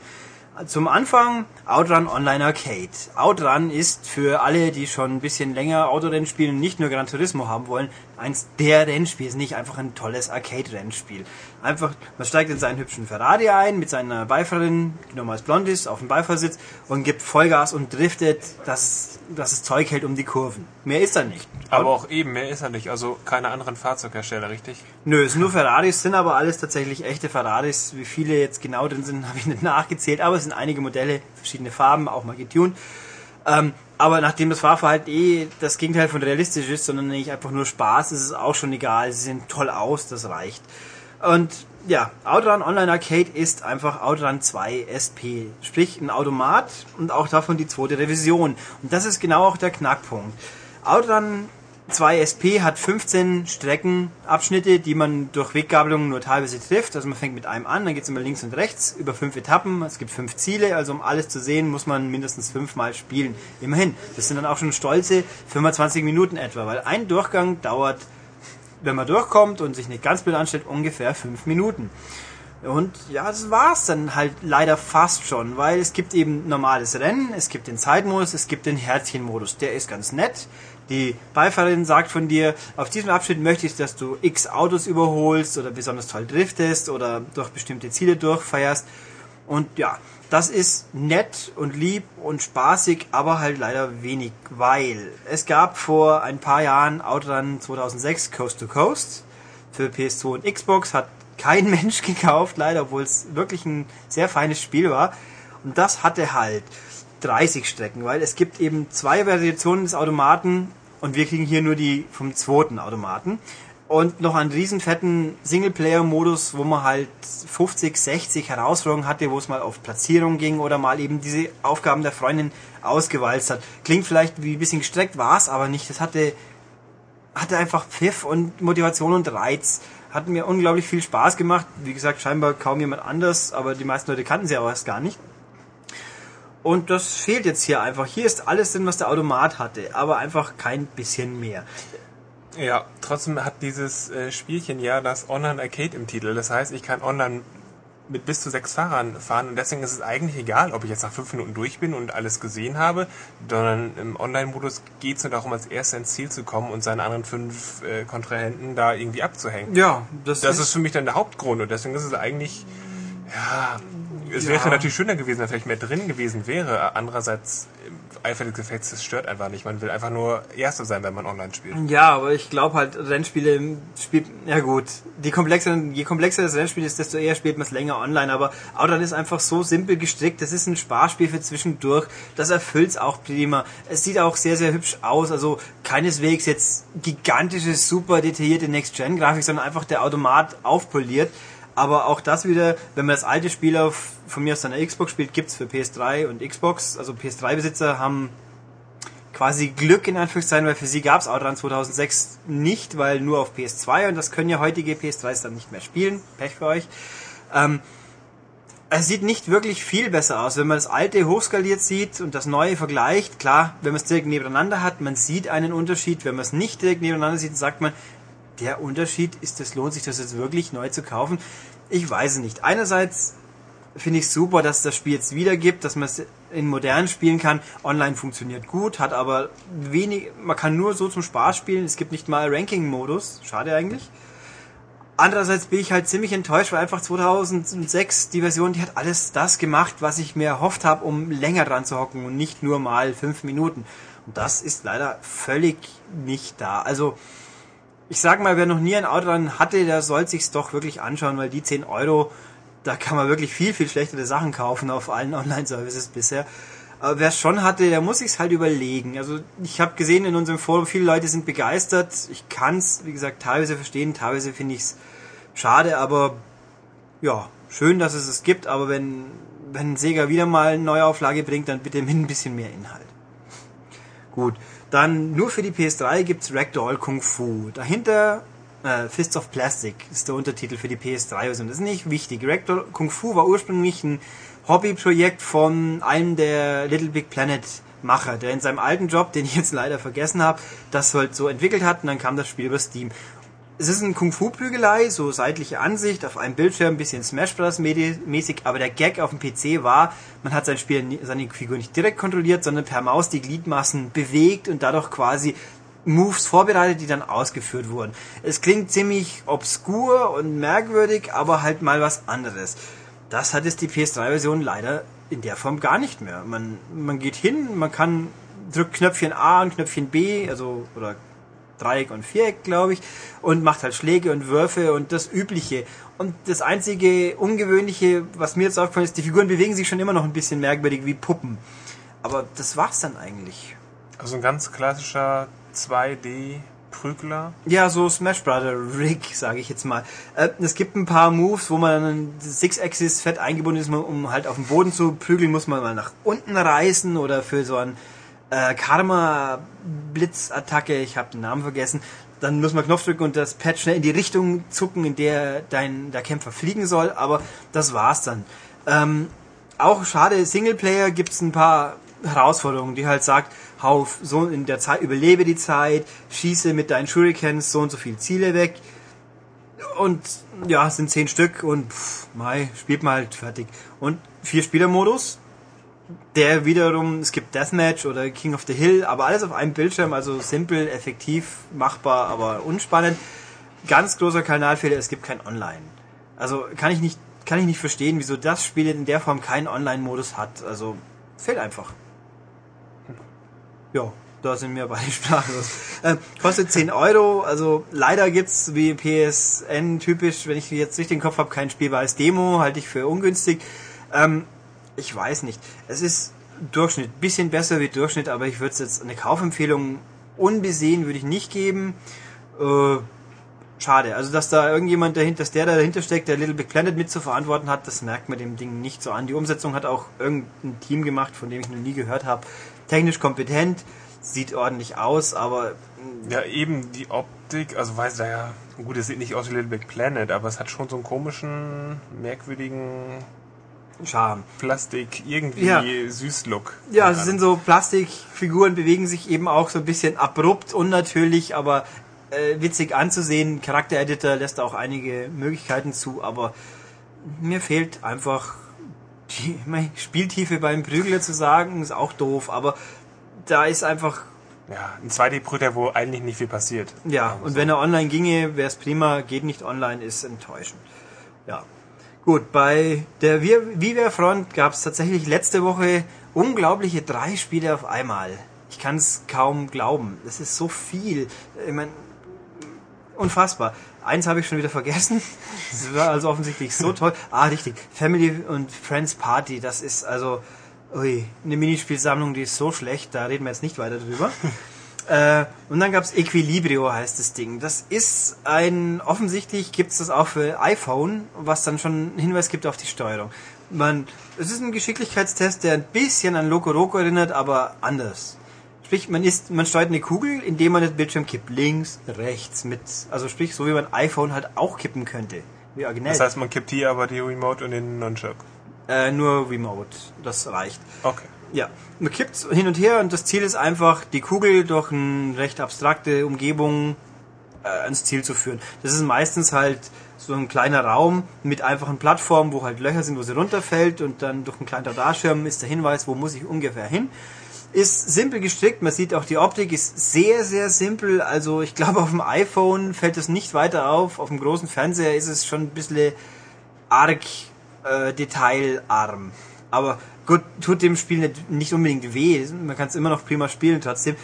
Zum Anfang Outrun Online Arcade. Outrun ist für alle, die schon ein bisschen länger Autorennen spielen, nicht nur Gran Turismo haben wollen, eins der Rennspiele, ist nicht einfach ein tolles Arcade-Rennspiel. Einfach, man steigt in seinen hübschen Ferrari ein mit seiner Beifahrerin, die nochmals blond ist, auf dem Beifahrersitz und gibt Vollgas und driftet, dass, dass das Zeug hält um die Kurven. Mehr ist er nicht. Aber auch eben, mehr ist er nicht. Also keine anderen Fahrzeughersteller, richtig? Nö, es sind nur Ferraris, sind aber alles tatsächlich echte Ferraris. Wie viele jetzt genau drin sind, <laughs> habe ich nicht nachgezählt, aber es sind einige Modelle, verschiedene Farben, auch mal getuned. Ähm, aber nachdem das Fahrverhalten eh das Gegenteil von realistisch ist, sondern nicht einfach nur Spaß, ist es auch schon egal. Sie sehen toll aus, das reicht. Und ja, Outrun Online Arcade ist einfach Outrun 2 SP. Sprich, ein Automat und auch davon die zweite Revision. Und das ist genau auch der Knackpunkt. Outrun 2 SP hat 15 Streckenabschnitte, die man durch Weggabelungen nur teilweise trifft. Also man fängt mit einem an, dann geht es immer links und rechts über fünf Etappen. Es gibt fünf Ziele, also um alles zu sehen, muss man mindestens fünfmal spielen. Immerhin, das sind dann auch schon stolze 25 Minuten etwa, weil ein Durchgang dauert, wenn man durchkommt und sich nicht ganz blöd anstellt, ungefähr fünf Minuten. Und ja, das war's dann halt leider fast schon, weil es gibt eben normales Rennen, es gibt den Zeitmodus, es gibt den Herzchenmodus. Der ist ganz nett. Die Beifahrerin sagt von dir, auf diesem Abschnitt möchte ich, dass du x Autos überholst oder besonders toll driftest oder durch bestimmte Ziele durchfeierst. Und ja, das ist nett und lieb und spaßig, aber halt leider wenig, weil es gab vor ein paar Jahren Outrun 2006 Coast to Coast für PS2 und Xbox, hat kein <laughs> Mensch gekauft, leider, obwohl es wirklich ein sehr feines Spiel war. Und das hatte halt 30 Strecken, weil es gibt eben zwei Variationen des Automaten und wir kriegen hier nur die vom zweiten Automaten. Und noch einen riesen fetten Singleplayer-Modus, wo man halt 50, 60 Herausforderungen hatte, wo es mal auf Platzierung ging oder mal eben diese Aufgaben der Freundin ausgewalzt hat. Klingt vielleicht wie ein bisschen gestreckt, war es aber nicht. Das hatte, hatte einfach Pfiff und Motivation und Reiz. Hat mir unglaublich viel Spaß gemacht. Wie gesagt, scheinbar kaum jemand anders, aber die meisten Leute kannten sie aber erst gar nicht. Und das fehlt jetzt hier einfach. Hier ist alles drin, was der Automat hatte, aber einfach kein bisschen mehr. Ja, trotzdem hat dieses äh, Spielchen ja das Online Arcade im Titel. Das heißt, ich kann online mit bis zu sechs Fahrern fahren und deswegen ist es eigentlich egal, ob ich jetzt nach fünf Minuten durch bin und alles gesehen habe, sondern im Online-Modus geht es nur darum, als erster ins Ziel zu kommen und seinen anderen fünf äh, Kontrahenten da irgendwie abzuhängen. Ja, das, das ist, ist für mich dann der Hauptgrund und deswegen ist es eigentlich, ja, es wäre natürlich schöner gewesen, wenn vielleicht mehr drin gewesen wäre. Andererseits, Eifer des Gefechts, das stört einfach nicht. Man will einfach nur Erster sein, wenn man online spielt. Ja, aber ich glaube halt, Rennspiele spielt, ja gut, die komplexer, je komplexer das Rennspiel ist, desto eher spielt man es länger online. Aber Outrun ist einfach so simpel gestrickt. Das ist ein Sparspiel für zwischendurch. Das erfüllt es auch prima. Es sieht auch sehr, sehr hübsch aus. Also keineswegs jetzt gigantische, super detaillierte Next-Gen-Grafik, sondern einfach der Automat aufpoliert. Aber auch das wieder, wenn man das alte Spiel auf, von mir aus seiner Xbox spielt, gibt's für PS3 und Xbox. Also PS3-Besitzer haben quasi Glück in Anführungszeichen, weil für sie gab's Outrun 2006 nicht, weil nur auf PS2 und das können ja heutige PS3s dann nicht mehr spielen. Pech für euch. Ähm, es sieht nicht wirklich viel besser aus, wenn man das alte hochskaliert sieht und das neue vergleicht. Klar, wenn man es direkt nebeneinander hat, man sieht einen Unterschied. Wenn man es nicht direkt nebeneinander sieht, sagt man, der Unterschied ist, es lohnt sich das jetzt wirklich neu zu kaufen? Ich weiß es nicht. Einerseits finde ich super, dass das Spiel jetzt wieder gibt, dass man es in modernen spielen kann. Online funktioniert gut, hat aber wenig, man kann nur so zum Spaß spielen. Es gibt nicht mal Ranking-Modus. Schade eigentlich. Andererseits bin ich halt ziemlich enttäuscht, weil einfach 2006 die Version, die hat alles das gemacht, was ich mir erhofft habe, um länger dran zu hocken und nicht nur mal fünf Minuten. Und das ist leider völlig nicht da. Also, ich sag mal, wer noch nie ein Outrun hatte, der soll sich's doch wirklich anschauen, weil die 10 Euro, da kann man wirklich viel, viel schlechtere Sachen kaufen auf allen <laughs> Online-Services bisher. Aber wer schon hatte, der muss sich's halt überlegen. Also ich habe gesehen in unserem Forum, viele Leute sind begeistert. Ich kann's, wie gesagt, teilweise verstehen, teilweise finde ich's schade, aber ja, schön, dass es es gibt. Aber wenn wenn Sega wieder mal eine Neuauflage bringt, dann bitte mit ein bisschen mehr Inhalt. Gut. Dann nur für die PS3 gibt's Ragdoll Kung Fu. Dahinter äh, Fists of Plastic ist der Untertitel für die PS3-Version. Das ist nicht wichtig. Ragdoll Kung Fu war ursprünglich ein Hobbyprojekt von einem der Little Big Planet Macher, der in seinem alten Job, den ich jetzt leider vergessen habe, das halt so entwickelt hat und dann kam das Spiel über Steam es ist ein Kung-Fu-Prügelei, so seitliche Ansicht, auf einem Bildschirm, ein bisschen Smash Bros. mäßig, aber der Gag auf dem PC war, man hat sein Spiel, seine Figur nicht direkt kontrolliert, sondern per Maus die Gliedmaßen bewegt und dadurch quasi Moves vorbereitet, die dann ausgeführt wurden. Es klingt ziemlich obskur und merkwürdig, aber halt mal was anderes. Das hat es die PS3-Version leider in der Form gar nicht mehr. Man, man geht hin, man kann drückt Knöpfchen A und Knöpfchen B, also oder Dreieck und Viereck, glaube ich, und macht halt Schläge und Würfe und das Übliche. Und das einzige Ungewöhnliche, was mir jetzt aufgefallen ist, die Figuren bewegen sich schon immer noch ein bisschen merkwürdig wie Puppen. Aber das war's dann eigentlich. Also ein ganz klassischer 2D Prügler. Ja, so Smash Brother Rig, sage ich jetzt mal. Äh, es gibt ein paar Moves, wo man Six-Axis fett eingebunden ist, um halt auf den Boden zu prügeln, muss man mal nach unten reißen oder für so ein äh, Karma-Blitzattacke, ich habe den Namen vergessen, dann muss man Knopf drücken und das Pad schnell in die Richtung zucken, in der dein der Kämpfer fliegen soll, aber das war's dann. Ähm, auch schade, Singleplayer gibt's ein paar Herausforderungen, die halt sagt, hau so in der Zeit, überlebe die Zeit, schieße mit deinen Shurikens so und so viele Ziele weg. Und ja, es sind zehn Stück und pff, Mai, spielt mal halt fertig. Und vier Spielermodus, der wiederum, es gibt Deathmatch oder King of the Hill, aber alles auf einem Bildschirm, also simpel, effektiv, machbar, aber unspannend. Ganz großer Kanalfehler, es gibt kein Online. Also kann ich nicht, kann ich nicht verstehen, wieso das Spiel in der Form keinen Online-Modus hat. Also fehlt einfach. Ja, da sind wir <laughs> beide sprachlos. Äh, kostet 10 Euro, also leider gibt's wie PSN typisch, wenn ich jetzt durch den Kopf habe, kein spielbares Demo, halte ich für ungünstig. Ähm, ich weiß nicht. Es ist Durchschnitt, bisschen besser wie Durchschnitt, aber ich würde es jetzt eine Kaufempfehlung unbesehen würde ich nicht geben. Äh, schade. Also dass da irgendjemand dahinter, dass der da dahinter steckt, der Little Big Planet mit zu verantworten hat, das merkt man dem Ding nicht so an. Die Umsetzung hat auch irgendein Team gemacht, von dem ich noch nie gehört habe. Technisch kompetent, sieht ordentlich aus, aber Ja, eben die Optik, also weiß da ja, gut, es sieht nicht aus wie Little Big Planet, aber es hat schon so einen komischen, merkwürdigen Charme. Plastik, irgendwie Ja. Süß-Look. Ja, es sind so Plastikfiguren, bewegen sich eben auch so ein bisschen abrupt, unnatürlich, aber äh, witzig anzusehen. Charaktereditor lässt auch einige Möglichkeiten zu, aber mir fehlt einfach die <laughs> Spieltiefe beim Prügler zu sagen, ist auch doof, aber da ist einfach, Ja, ein 2D-Brüder, wo eigentlich nicht viel passiert. ja, und wenn er online ginge, wäre es prima, geht nicht online, ist enttäuschend. Ja. Gut, bei der Viva Front gab es tatsächlich letzte Woche unglaubliche drei Spiele auf einmal. Ich kann es kaum glauben. Das ist so viel. Ich mein, unfassbar. Eins habe ich schon wieder vergessen. <laughs> Das war also offensichtlich so toll. Ah, richtig. Family und Friends Party, das ist also ui, eine Minispielsammlung, die ist so schlecht, da reden wir jetzt nicht weiter drüber. Äh, und dann gab's Equilibrio, heißt das Ding. Das ist ein, offensichtlich gibt's das auch für iPhone, was dann schon einen Hinweis gibt auf die Steuerung. Man, es ist ein Geschicklichkeitstest, der ein bisschen an Loco Roco erinnert, aber anders. Sprich, man ist, man steuert eine Kugel, indem man das Bildschirm kippt. Links, rechts, mit, also sprich, so wie man iPhone halt auch kippen könnte. Wie originell. Das heißt, man kippt hier aber die Remote und den Nunchuck. äh, nur Remote. Das reicht. Okay. Ja, man kippt hin und her und das Ziel ist einfach, die Kugel durch eine recht abstrakte Umgebung äh, ans Ziel zu führen. Das ist meistens halt so ein kleiner Raum mit einfachen Plattformen, wo halt Löcher sind, wo sie runterfällt und dann durch einen kleinen Radarschirm ist der Hinweis, wo muss ich ungefähr hin. Ist simpel gestrickt, man sieht auch die Optik ist sehr, sehr simpel. Also ich glaube auf dem iPhone fällt es nicht weiter auf, auf dem großen Fernseher ist es schon ein bisschen arg äh, detailarm. Aber gut, tut dem Spiel nicht, unbedingt weh. Man kann es immer noch prima spielen trotzdem.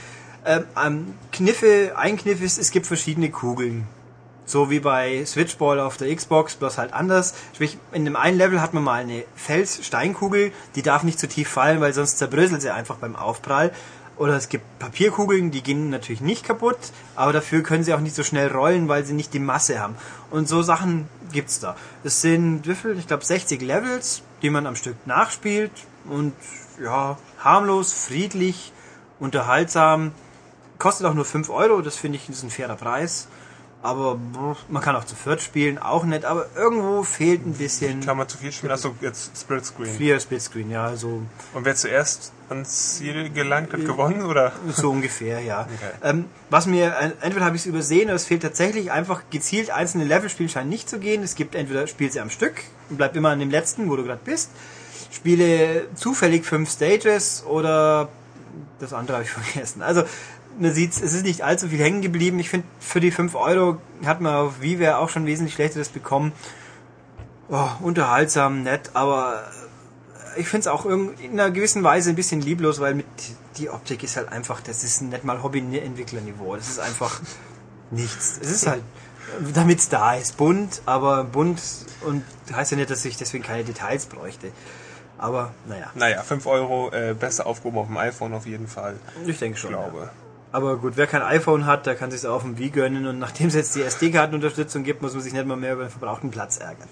Ähm, Kniffe, ein Kniff ist, es gibt verschiedene Kugeln. So wie bei Switchball auf der Xbox, bloß halt anders. Sprich, in dem einen Level hat man mal eine Fels-Steinkugel, die darf nicht zu tief fallen, weil sonst zerbröselt sie einfach beim Aufprall. Oder es gibt Papierkugeln, die gehen natürlich nicht kaputt, aber dafür können sie auch nicht so schnell rollen, weil sie nicht die Masse haben. Und so Sachen gibt's da. Es sind, wie? Ich glaube 60 Levels, die man am Stück nachspielt und ja, harmlos, friedlich, unterhaltsam. Kostet auch nur 5 Euro, das finde ich ist ein fairer Preis. Aber man kann auch zu viert spielen, auch nett, aber irgendwo fehlt ein bisschen Kann man zu viel spielen? Achso, jetzt Split Screen. Clear Splitscreen, ja, so Und wer zuerst ans Ziel gelangt, hat gewonnen, oder? So ungefähr, ja. Okay. Ähm, was mir, äh, entweder habe ich es übersehen oder es fehlt tatsächlich einfach gezielt einzelne Level spielen scheint nicht zu gehen. Es gibt entweder spiel sie am Stück und bleib immer an dem letzten, wo du gerade bist. Spiele zufällig fünf Stages oder das andere habe ich <laughs> vergessen. Also man sieht's, es ist nicht allzu viel hängen geblieben. Ich finde, für die 5 Euro hat man auf WiiWare auch schon wesentlich schlechteres bekommen. Oh, unterhaltsam, nett, aber ich finde es auch in einer gewissen Weise ein bisschen lieblos, weil mit die Optik ist halt einfach, das ist nicht mal Hobby-Entwicklerniveau. Das ist einfach <laughs> nichts. Es ist halt, damit es da ist, bunt, aber bunt und heißt ja nicht, dass ich deswegen keine Details bräuchte. Aber naja. Naja, 5 Euro äh, besser aufgehoben auf dem iPhone auf jeden Fall. Ich denke schon. glaube. Ja. Aber gut, wer kein iPhone hat, der kann sich auf dem Wii gönnen und nachdem es jetzt die SD-Kartenunterstützung gibt, muss man sich nicht mal mehr über den verbrauchten Platz ärgern.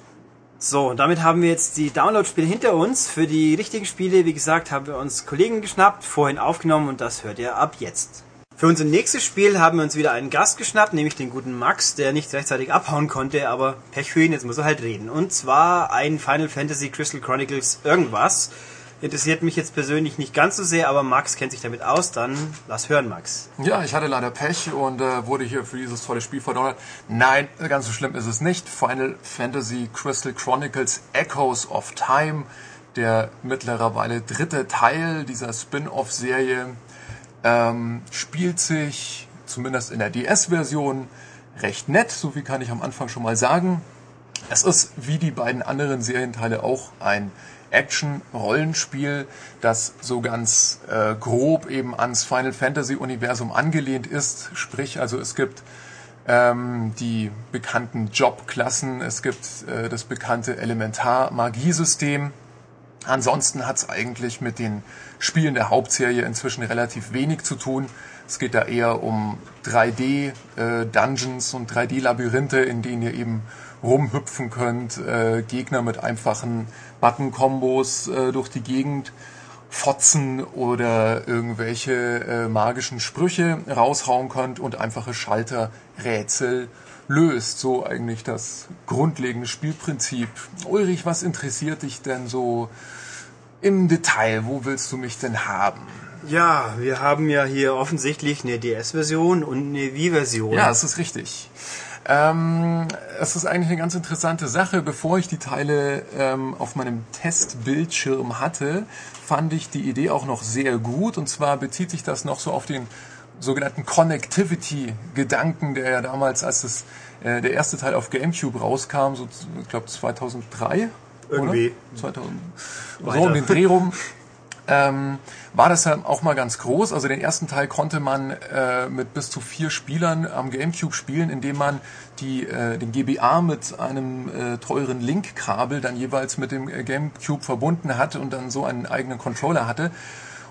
So, und damit haben wir jetzt die Download-Spiele hinter uns. Für die richtigen Spiele, wie gesagt, haben wir uns Kollegen geschnappt, vorhin aufgenommen und das hört ihr ab jetzt. Für unser nächstes Spiel haben wir uns wieder einen Gast geschnappt, nämlich den guten Max, der nicht rechtzeitig abhauen konnte, aber Pech für ihn, jetzt muss er halt reden. Und zwar ein Final Fantasy Crystal Chronicles irgendwas. Interessiert mich jetzt persönlich nicht ganz so sehr, aber Max kennt sich damit aus, dann lass hören, Max. Ja, ich hatte leider Pech und äh, wurde hier für dieses tolle Spiel verdonnert. Nein, ganz so schlimm ist es nicht. Final Fantasy Crystal Chronicles Echoes of Time, der mittlerweile dritte Teil dieser Spin-off-Serie, ähm, spielt sich zumindest in der DS-Version recht nett, so viel kann ich am Anfang schon mal sagen. Es ist wie die beiden anderen Serienteile auch ein Action-Rollenspiel, das so ganz äh, grob eben ans Final Fantasy-Universum angelehnt ist. Sprich, also es gibt ähm, die bekannten Jobklassen, es gibt äh, das bekannte Elementar-Magiesystem. Ansonsten hat es eigentlich mit den Spielen der Hauptserie inzwischen relativ wenig zu tun. Es geht da eher um 3D-Dungeons äh, und 3D-Labyrinthe, in denen ihr eben rumhüpfen könnt, äh, Gegner mit einfachen Button-Kombos äh, durch die Gegend fotzen oder irgendwelche äh, magischen Sprüche raushauen könnt und einfache Schalterrätsel löst. So eigentlich das grundlegende Spielprinzip. Ulrich, was interessiert dich denn so im Detail? Wo willst du mich denn haben? Ja, wir haben ja hier offensichtlich eine DS-Version und eine Wii-Version. Ja, das ist richtig. Ähm, es ist eigentlich eine ganz interessante Sache. Bevor ich die Teile ähm, auf meinem Testbildschirm hatte, fand ich die Idee auch noch sehr gut. Und zwar bezieht sich das noch so auf den sogenannten Connectivity-Gedanken, der ja damals, als das, äh, der erste Teil auf GameCube rauskam, so ich glaube 2003. Irgendwie. Oder? 2000, so um den Dreh rum <laughs> ähm, war das ja auch mal ganz groß. Also den ersten Teil konnte man äh, mit bis zu vier Spielern am GameCube spielen, indem man die, äh, den GBA mit einem äh, teuren Link-Kabel dann jeweils mit dem äh, GameCube verbunden hatte und dann so einen eigenen Controller hatte.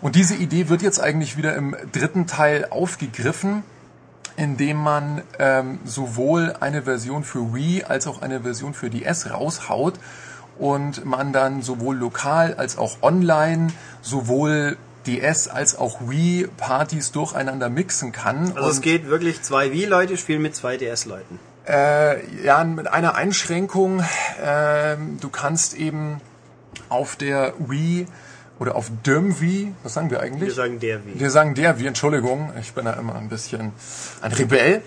Und diese Idee wird jetzt eigentlich wieder im dritten Teil aufgegriffen, indem man ähm, sowohl eine Version für Wii als auch eine Version für DS raushaut und man dann sowohl lokal als auch online sowohl DS als auch Wii Partys durcheinander mixen kann. Also es geht wirklich zwei Wii-Leute spielen mit zwei DS-Leuten. Äh, ja, mit einer Einschränkung. Äh, du kannst eben auf der Wii oder auf dem Wii, was sagen wir eigentlich? Wir sagen der Wii. Wir sagen der Wii, Entschuldigung, ich bin da immer ein bisschen ein Rebell.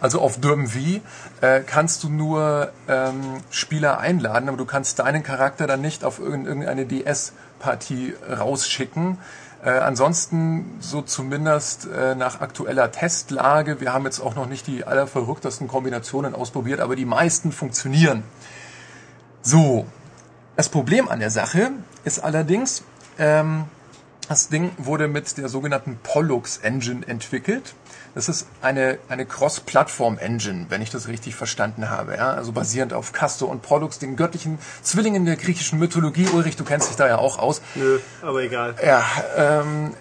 Also auf Dürmwie äh, kannst du nur ähm, Spieler einladen, aber du kannst deinen Charakter dann nicht auf irgendeine DS-Partie rausschicken. Äh, ansonsten so zumindest äh, nach aktueller Testlage, wir haben jetzt auch noch nicht die allerverrücktesten Kombinationen ausprobiert, aber die meisten funktionieren. So, das Problem an der Sache ist allerdings, ähm, das Ding wurde mit der sogenannten Pollux Engine entwickelt. Das ist eine, eine Cross-Plattform-Engine, wenn ich das richtig verstanden habe. Ja? Also basierend auf Castor und Pollux, den göttlichen Zwillingen der griechischen Mythologie. Ulrich, du kennst dich da ja auch aus. Nö, aber egal. Ja, ähm,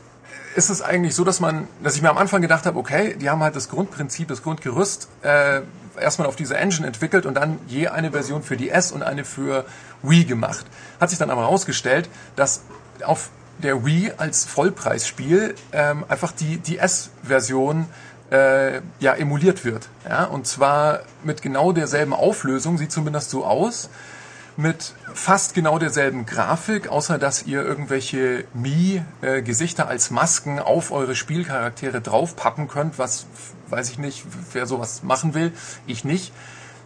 ist es eigentlich so, dass man, dass ich mir am Anfang gedacht habe, okay, die haben halt das Grundprinzip, das Grundgerüst äh, erstmal auf diese Engine entwickelt und dann je eine Version für die S und eine für Wii gemacht. Hat sich dann aber herausgestellt, dass auf der Wii als Vollpreisspiel ähm, einfach die, die S-Version äh, ja, emuliert wird. Ja? Und zwar mit genau derselben Auflösung, sieht zumindest so aus, mit fast genau derselben Grafik, außer dass ihr irgendwelche Mii-Gesichter als Masken auf eure Spielcharaktere draufpappen könnt, was weiß ich nicht, wer sowas machen will, ich nicht.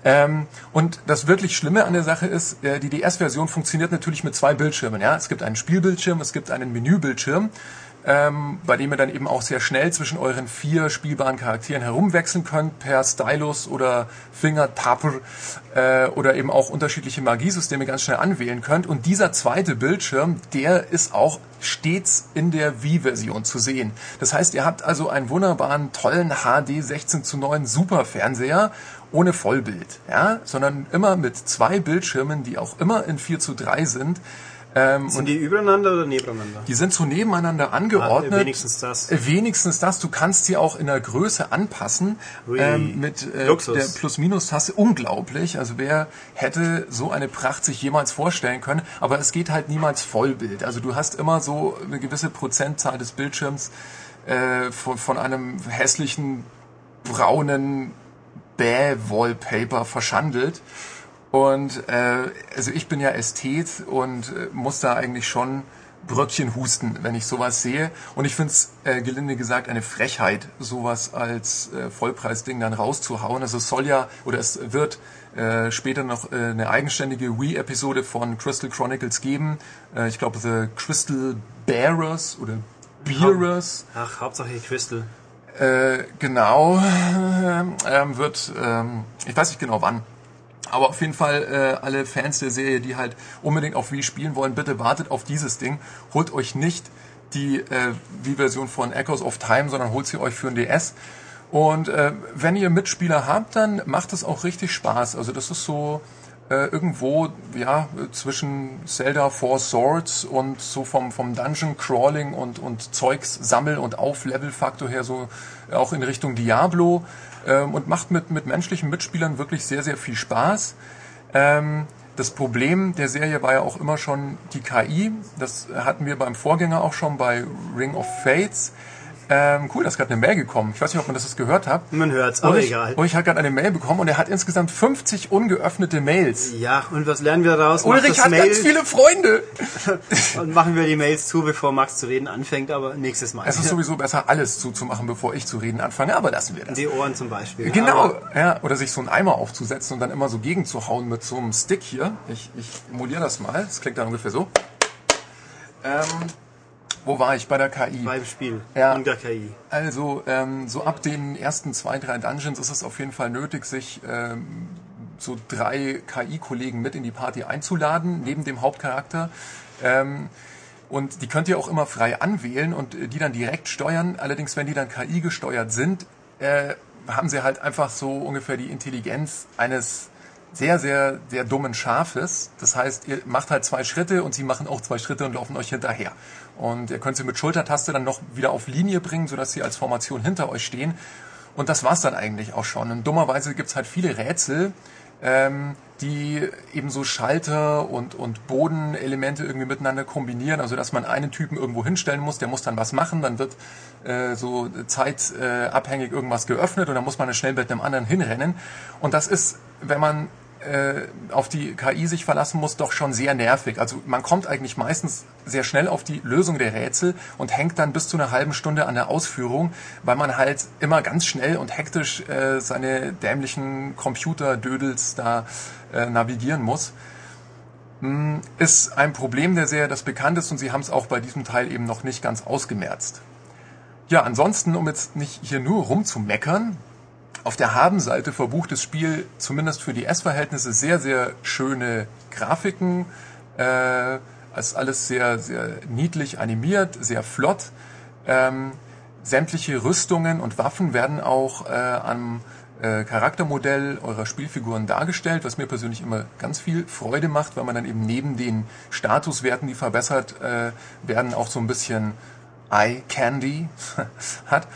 Ähm, und das wirklich Schlimme an der Sache ist, äh, die DS-Version funktioniert natürlich mit zwei Bildschirmen. Ja? Es gibt einen Spielbildschirm, es gibt einen Menübildschirm. ähm, bei dem ihr dann eben auch sehr schnell zwischen euren vier spielbaren Charakteren herumwechseln könnt per Stylus oder Fingertapper äh, oder eben auch unterschiedliche Magiesysteme ganz schnell anwählen könnt. Und dieser zweite Bildschirm, der ist auch stets in der Wii-Version zu sehen. Das heißt, ihr habt also einen wunderbaren, tollen HD 16 zu 9 Super-Fernseher ohne Vollbild, ja, sondern immer mit zwei Bildschirmen, die auch immer in 4 zu 3 sind. Ähm, sind die übereinander oder nebeneinander? Die sind so nebeneinander angeordnet. Ah, wenigstens das. Äh, wenigstens das. Du kannst sie auch in der Größe anpassen. Ähm, mit äh, der Plus-Minus-Taste. Unglaublich. Also wer hätte so eine Pracht sich jemals vorstellen können. Aber es geht halt niemals Vollbild. Also du hast immer so eine gewisse Prozentzahl des Bildschirms äh, von, von einem hässlichen braunen Bäh-Wallpaper verschandelt. Und äh, also ich bin ja Ästhet und äh, muss da eigentlich schon Bröckchen husten, wenn ich sowas sehe. Und ich finde es, äh, gelinde gesagt, eine Frechheit, sowas als äh, Vollpreisding dann rauszuhauen. Also es soll ja, oder es wird äh, später noch äh, eine eigenständige Wii-Episode von Crystal Chronicles geben. Äh, ich glaube, The Crystal Bearers oder Bearers. Ach, Hauptsache Crystal. Äh, genau, <laughs> ähm, wird, ähm, ich weiß nicht genau wann, aber auf jeden Fall äh, alle Fans der Serie, die halt unbedingt auf Wii spielen wollen, bitte wartet auf dieses Ding. Holt euch nicht die äh, Wii-Version von Echoes of Time, sondern holt sie euch für ein DS. Und äh, wenn ihr Mitspieler habt, dann macht es auch richtig Spaß. Also das ist so äh, irgendwo ja zwischen Zelda Four Swords und so vom vom Dungeon Crawling und und Zeugs Sammel und auf Level Faktor her so auch in Richtung Diablo ähm, und macht mit, mit menschlichen Mitspielern wirklich sehr, sehr viel Spaß. Ähm, das Problem der Serie war ja auch immer schon die KI. Das hatten wir beim Vorgänger auch schon bei Ring of Fates. Ähm, cool, da ist gerade eine Mail gekommen. Ich weiß nicht, ob man das gehört hat. Man hört's, aber ich, egal. Und ich habe gerade eine Mail bekommen und er hat insgesamt 50 ungeöffnete Mails. Ja, und was lernen wir daraus? Ulrich hat Mail ganz viele Freunde. <laughs> und machen wir die Mails zu, bevor Max zu reden anfängt, aber nächstes Mal. Es ist sowieso besser, alles zuzumachen, bevor ich zu reden anfange, aber lassen wir das. Die Ohren zum Beispiel. Genau, aber ja. Oder sich so einen Eimer aufzusetzen und dann immer so gegenzuhauen mit so einem Stick hier. Ich, ich emuliere das mal. Das klingt dann ungefähr so. Ähm, wo war ich? Bei der KI. Beim Spiel. Ja. Und der KI. Also, ähm, so ab den ersten zwei, drei Dungeons ist es auf jeden Fall nötig, sich ähm, so drei KI-Kollegen mit in die Party einzuladen, neben dem Hauptcharakter. Ähm, und die könnt ihr auch immer frei anwählen und die dann direkt steuern. Allerdings, wenn die dann KI gesteuert sind, äh, haben sie halt einfach so ungefähr die Intelligenz eines sehr, sehr, sehr dummen Schafes. Das heißt, ihr macht halt zwei Schritte und sie machen auch zwei Schritte und laufen euch hinterher. Und ihr könnt sie mit Schultertaste dann noch wieder auf Linie bringen, sodass sie als Formation hinter euch stehen. Und das war's dann eigentlich auch schon. Und dummerweise gibt's halt viele Rätsel, ähm, die eben so Schalter und, und Bodenelemente irgendwie miteinander kombinieren, also dass man einen Typen irgendwo hinstellen muss, der muss dann was machen, dann wird äh, so zeitabhängig äh, irgendwas geöffnet und dann muss man schnell mit einem anderen hinrennen. Und das ist, wenn man äh, auf die KI sich verlassen muss, doch schon sehr nervig. Also man kommt eigentlich meistens sehr schnell auf die Lösung der Rätsel und hängt dann bis zu einer halben Stunde an der Ausführung, weil man halt immer ganz schnell und hektisch äh, seine dämlichen Computerdödels da äh, navigieren muss. Hm, ist ein Problem der Serie, das bekannt ist und sie haben es auch bei diesem Teil eben noch nicht ganz ausgemerzt. Ja, ansonsten, um jetzt nicht hier nur rumzumeckern, auf der Habenseite verbucht das Spiel zumindest für die S-Verhältnisse sehr, sehr schöne Grafiken. Äh, ist alles sehr, sehr niedlich animiert, sehr flott. Ähm, sämtliche Rüstungen und Waffen werden auch äh, am äh, Charaktermodell eurer Spielfiguren dargestellt, was mir persönlich immer ganz viel Freude macht, weil man dann eben neben den Statuswerten, die verbessert äh, werden, auch so ein bisschen Eye Candy <laughs> hat.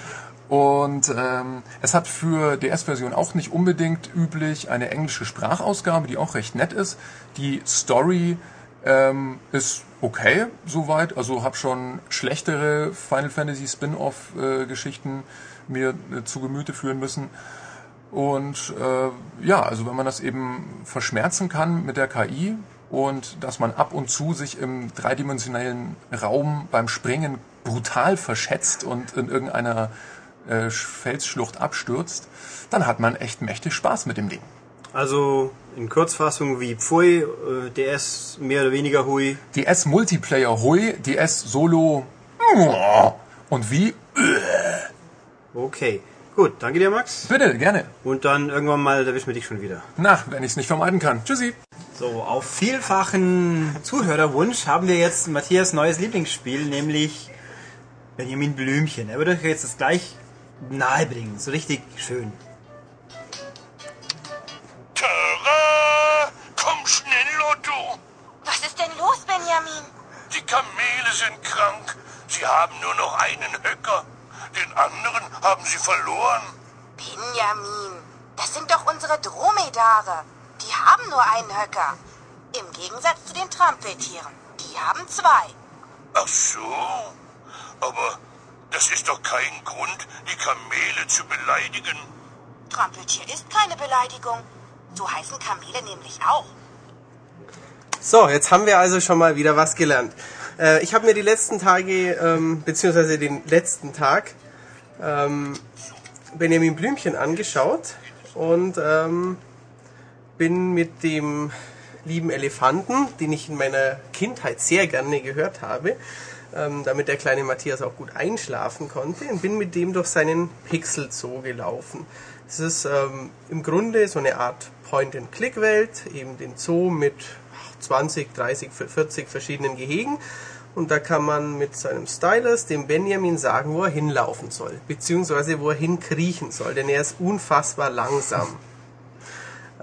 Und ähm, es hat für DS-Version auch nicht unbedingt üblich eine englische Sprachausgabe, die auch recht nett ist. Die Story ähm, ist okay soweit. Also habe schon schlechtere Final Fantasy Spin-off-Geschichten äh, mir äh, zu Gemüte führen müssen. Und äh, ja, also wenn man das eben verschmerzen kann mit der KI und dass man ab und zu sich im dreidimensionellen Raum beim Springen brutal verschätzt und in irgendeiner äh, Felsschlucht abstürzt, dann hat man echt mächtig Spaß mit dem Ding. Also in Kurzfassung wie Pfui, äh, DS mehr oder weniger Hui. DS Multiplayer Hui, DS Solo Und wie? Okay. Gut, danke dir, Max. Bitte, gerne. Und dann irgendwann mal erwischen wir dich schon wieder. Na, wenn ich es nicht vermeiden kann. Tschüssi. So, auf vielfachen Zuhörerwunsch haben wir jetzt Matthias neues Lieblingsspiel, nämlich Benjamin Blümchen. Er wird euch jetzt das gleich nahebringen, so richtig schön. Tara! Komm schnell, Lotto! Was ist denn los, Benjamin? Die Kamele sind krank. Sie haben nur noch einen Höcker. Den anderen haben sie verloren. Benjamin, das sind doch unsere Dromedare. Die haben nur einen Höcker. Im Gegensatz zu den Trampeltieren. Die haben zwei. Ach so. Aber das ist doch kein Grund, die Kamele zu beleidigen. Trampeltier ist keine Beleidigung. So heißen Kamele nämlich auch. So, jetzt haben wir also schon mal wieder was gelernt. Äh, ich habe mir die letzten Tage, ähm, beziehungsweise den letzten Tag, ähm, Benjamin Blümchen angeschaut und ähm, bin mit dem lieben Elefanten, den ich in meiner Kindheit sehr gerne gehört habe, ähm, damit der kleine Matthias auch gut einschlafen konnte, und bin mit dem durch seinen Pixel Zoo gelaufen. Es ist ähm, im Grunde so eine Art Point-and-Click-Welt, eben den Zoo mit 20, 30, 40 verschiedenen Gehegen. Und da kann man mit seinem Stylus dem Benjamin sagen, wo er hinlaufen soll, beziehungsweise wo er hinkriechen soll, denn er ist unfassbar langsam. <laughs>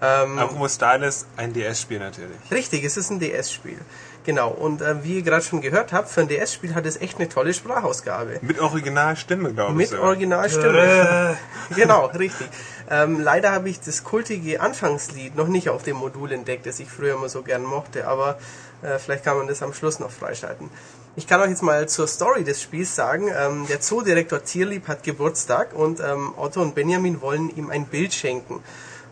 Ähm, Apropos Stylus, ein DS-Spiel natürlich. Richtig, es ist ein DS-Spiel. Genau, und äh, wie ihr gerade schon gehört habt, für ein DS-Spiel hat es echt eine tolle Sprachausgabe. Mit Originalstimme, glaube ich. Mit. Originalstimme. <laughs> genau, richtig. Ähm, leider habe ich das kultige Anfangslied noch nicht auf dem Modul entdeckt, das ich früher immer so gern mochte, aber äh, vielleicht kann man das am Schluss noch freischalten. Ich kann euch jetzt mal zur Story des Spiels sagen. Ähm, der Zoodirektor Tierlieb hat Geburtstag und ähm, Otto und Benjamin wollen ihm ein Bild schenken.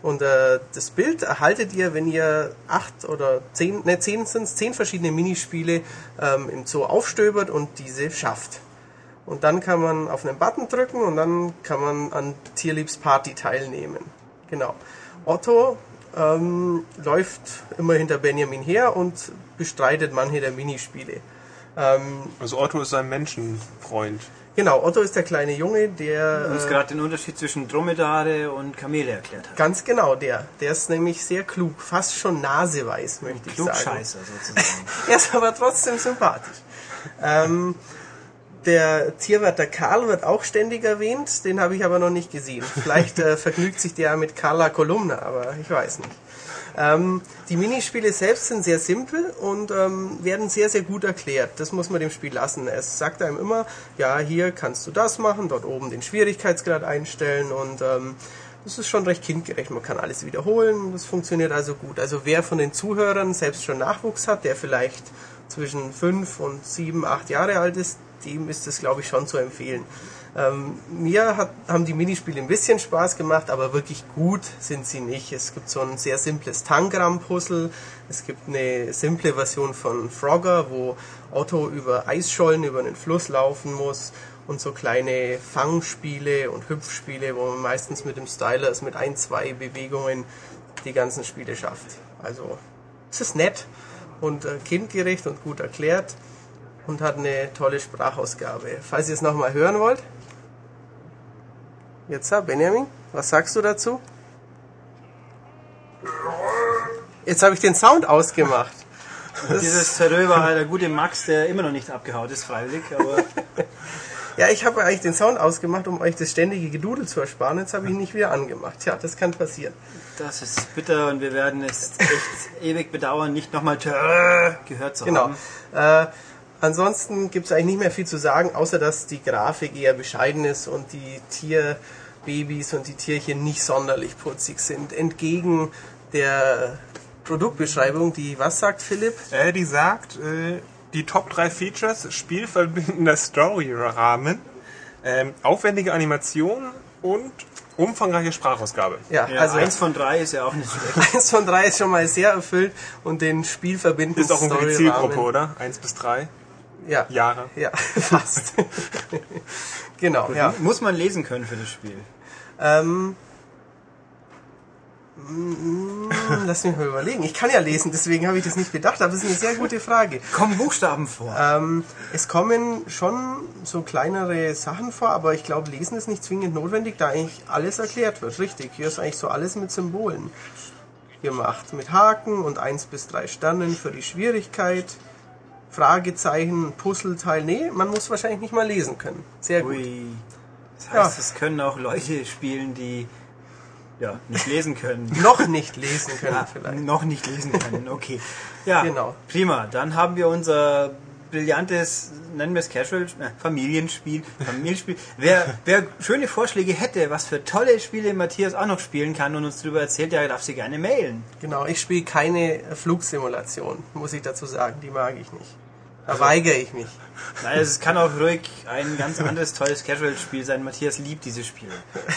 Und äh, das Bild erhaltet ihr, wenn ihr acht oder zehn, ne, zehn sind zehn verschiedene Minispiele ähm, im Zoo aufstöbert und diese schafft. Und dann kann man auf einen Button drücken und dann kann man an Tierliebs Party teilnehmen. Genau. Otto ähm, läuft immer hinter Benjamin her und bestreitet manche der Minispiele. Ähm, Also Otto ist ein Menschenfreund. Genau, Otto ist der kleine Junge, der uns äh, gerade den Unterschied zwischen Dromedare und Kamele erklärt hat. ganz genau der, der ist nämlich sehr klug, fast schon naseweiß, möchte ich sagen. Klugscheißer sozusagen. <laughs> Er ist aber trotzdem sympathisch. Ähm, der Tierwärter Karl wird auch ständig erwähnt, den habe ich aber noch nicht gesehen. Vielleicht äh, vergnügt sich der mit Carla Kolumna, aber ich weiß nicht. Ähm, die Minispiele selbst sind sehr simpel und ähm, werden sehr, sehr gut erklärt. Das muss man dem Spiel lassen. Es sagt einem immer, ja, hier kannst du das machen, dort oben den Schwierigkeitsgrad einstellen und ähm, das ist schon recht kindgerecht. Man kann alles wiederholen. Das funktioniert also gut. Also wer von den Zuhörern selbst schon Nachwuchs hat, der vielleicht zwischen fünf und sieben, acht Jahre alt ist, dem ist das, glaube ich, schon zu empfehlen. Ähm, mir hat, haben die Minispiele ein bisschen Spaß gemacht, aber wirklich gut sind sie nicht. Es gibt so ein sehr simples Tangram-Puzzle. Es gibt eine simple Version von Frogger, wo Otto über Eisschollen über einen Fluss laufen muss und so kleine Fangspiele und Hüpfspiele, wo man meistens mit dem Stylus mit ein, zwei Bewegungen die ganzen Spiele schafft. Also es ist nett und äh, kindgerecht und gut erklärt und hat eine tolle Sprachausgabe. Falls ihr es nochmal hören wollt, jetzt Benjamin, was sagst du dazu? Jetzt habe ich den Sound ausgemacht. <laughs> Dieses Zerröber war der gute Max, der immer noch nicht abgehaut ist, freiwillig, aber <laughs> Ja, ich habe eigentlich den Sound ausgemacht, um euch das ständige Gedudel zu ersparen. Jetzt habe ich ihn nicht wieder angemacht. Tja, das kann passieren. das ist bitter und wir werden es echt ewig bedauern, nicht nochmal Tö gehört zu Genau. haben. Äh, ansonsten gibt es eigentlich nicht mehr viel zu sagen, außer dass die Grafik eher bescheiden ist und die Tierbabys und die Tierchen nicht sonderlich putzig sind. Entgegen der Produktbeschreibung, die was sagt Philipp? Äh, die sagt, äh, die Top 3 Features, spielverbindender Story-Rahmen, ähm, aufwendige Animation und umfangreiche Sprachausgabe. Ja, Ja, also eins von drei ist ja auch nicht schlecht. <laughs> eins von drei ist schon mal sehr erfüllt und den spielverbindenden Ist auch Storyrahmen- Zielgruppe, oder? 1 bis 3 Ja, Jahre. ja, <laughs> fast. <laughs> genau, ja. Muss man lesen können für das Spiel. Ähm, Hm, Lass mich mal überlegen. Ich kann ja lesen, deswegen habe ich das nicht bedacht, aber das ist eine sehr gute Frage. Kommen Buchstaben vor. Ähm, es kommen schon so kleinere Sachen vor, aber ich glaube, Lesen ist nicht zwingend notwendig, da eigentlich alles erklärt wird. Richtig, hier ist eigentlich so alles mit Symbolen gemacht. Mit Haken und 1 bis 3 Sternen für die Schwierigkeit. Fragezeichen, Puzzleteil. Nee, man muss wahrscheinlich nicht mal lesen können. Sehr gut. Ui. Das Ja. heißt, es können auch Leute spielen, die ja, nicht lesen können. <laughs> Noch nicht lesen können Ja, vielleicht. noch nicht lesen können, okay. Ja, Genau. prima. Dann haben wir unser brillantes, nennen wir es Casual, äh, Familienspiel. Familienspiel. wer, wer schöne Vorschläge hätte, was für tolle Spiele Matthias auch noch spielen kann und uns darüber erzählt, der darf sie gerne mailen. Genau, ich spiele keine Flugsimulation, muss ich dazu sagen. Die mag ich nicht. Da weigere ich mich. Nein, es kann auch ruhig ein ganz anderes tolles Casual-Spiel sein. Matthias liebt diese Spiele.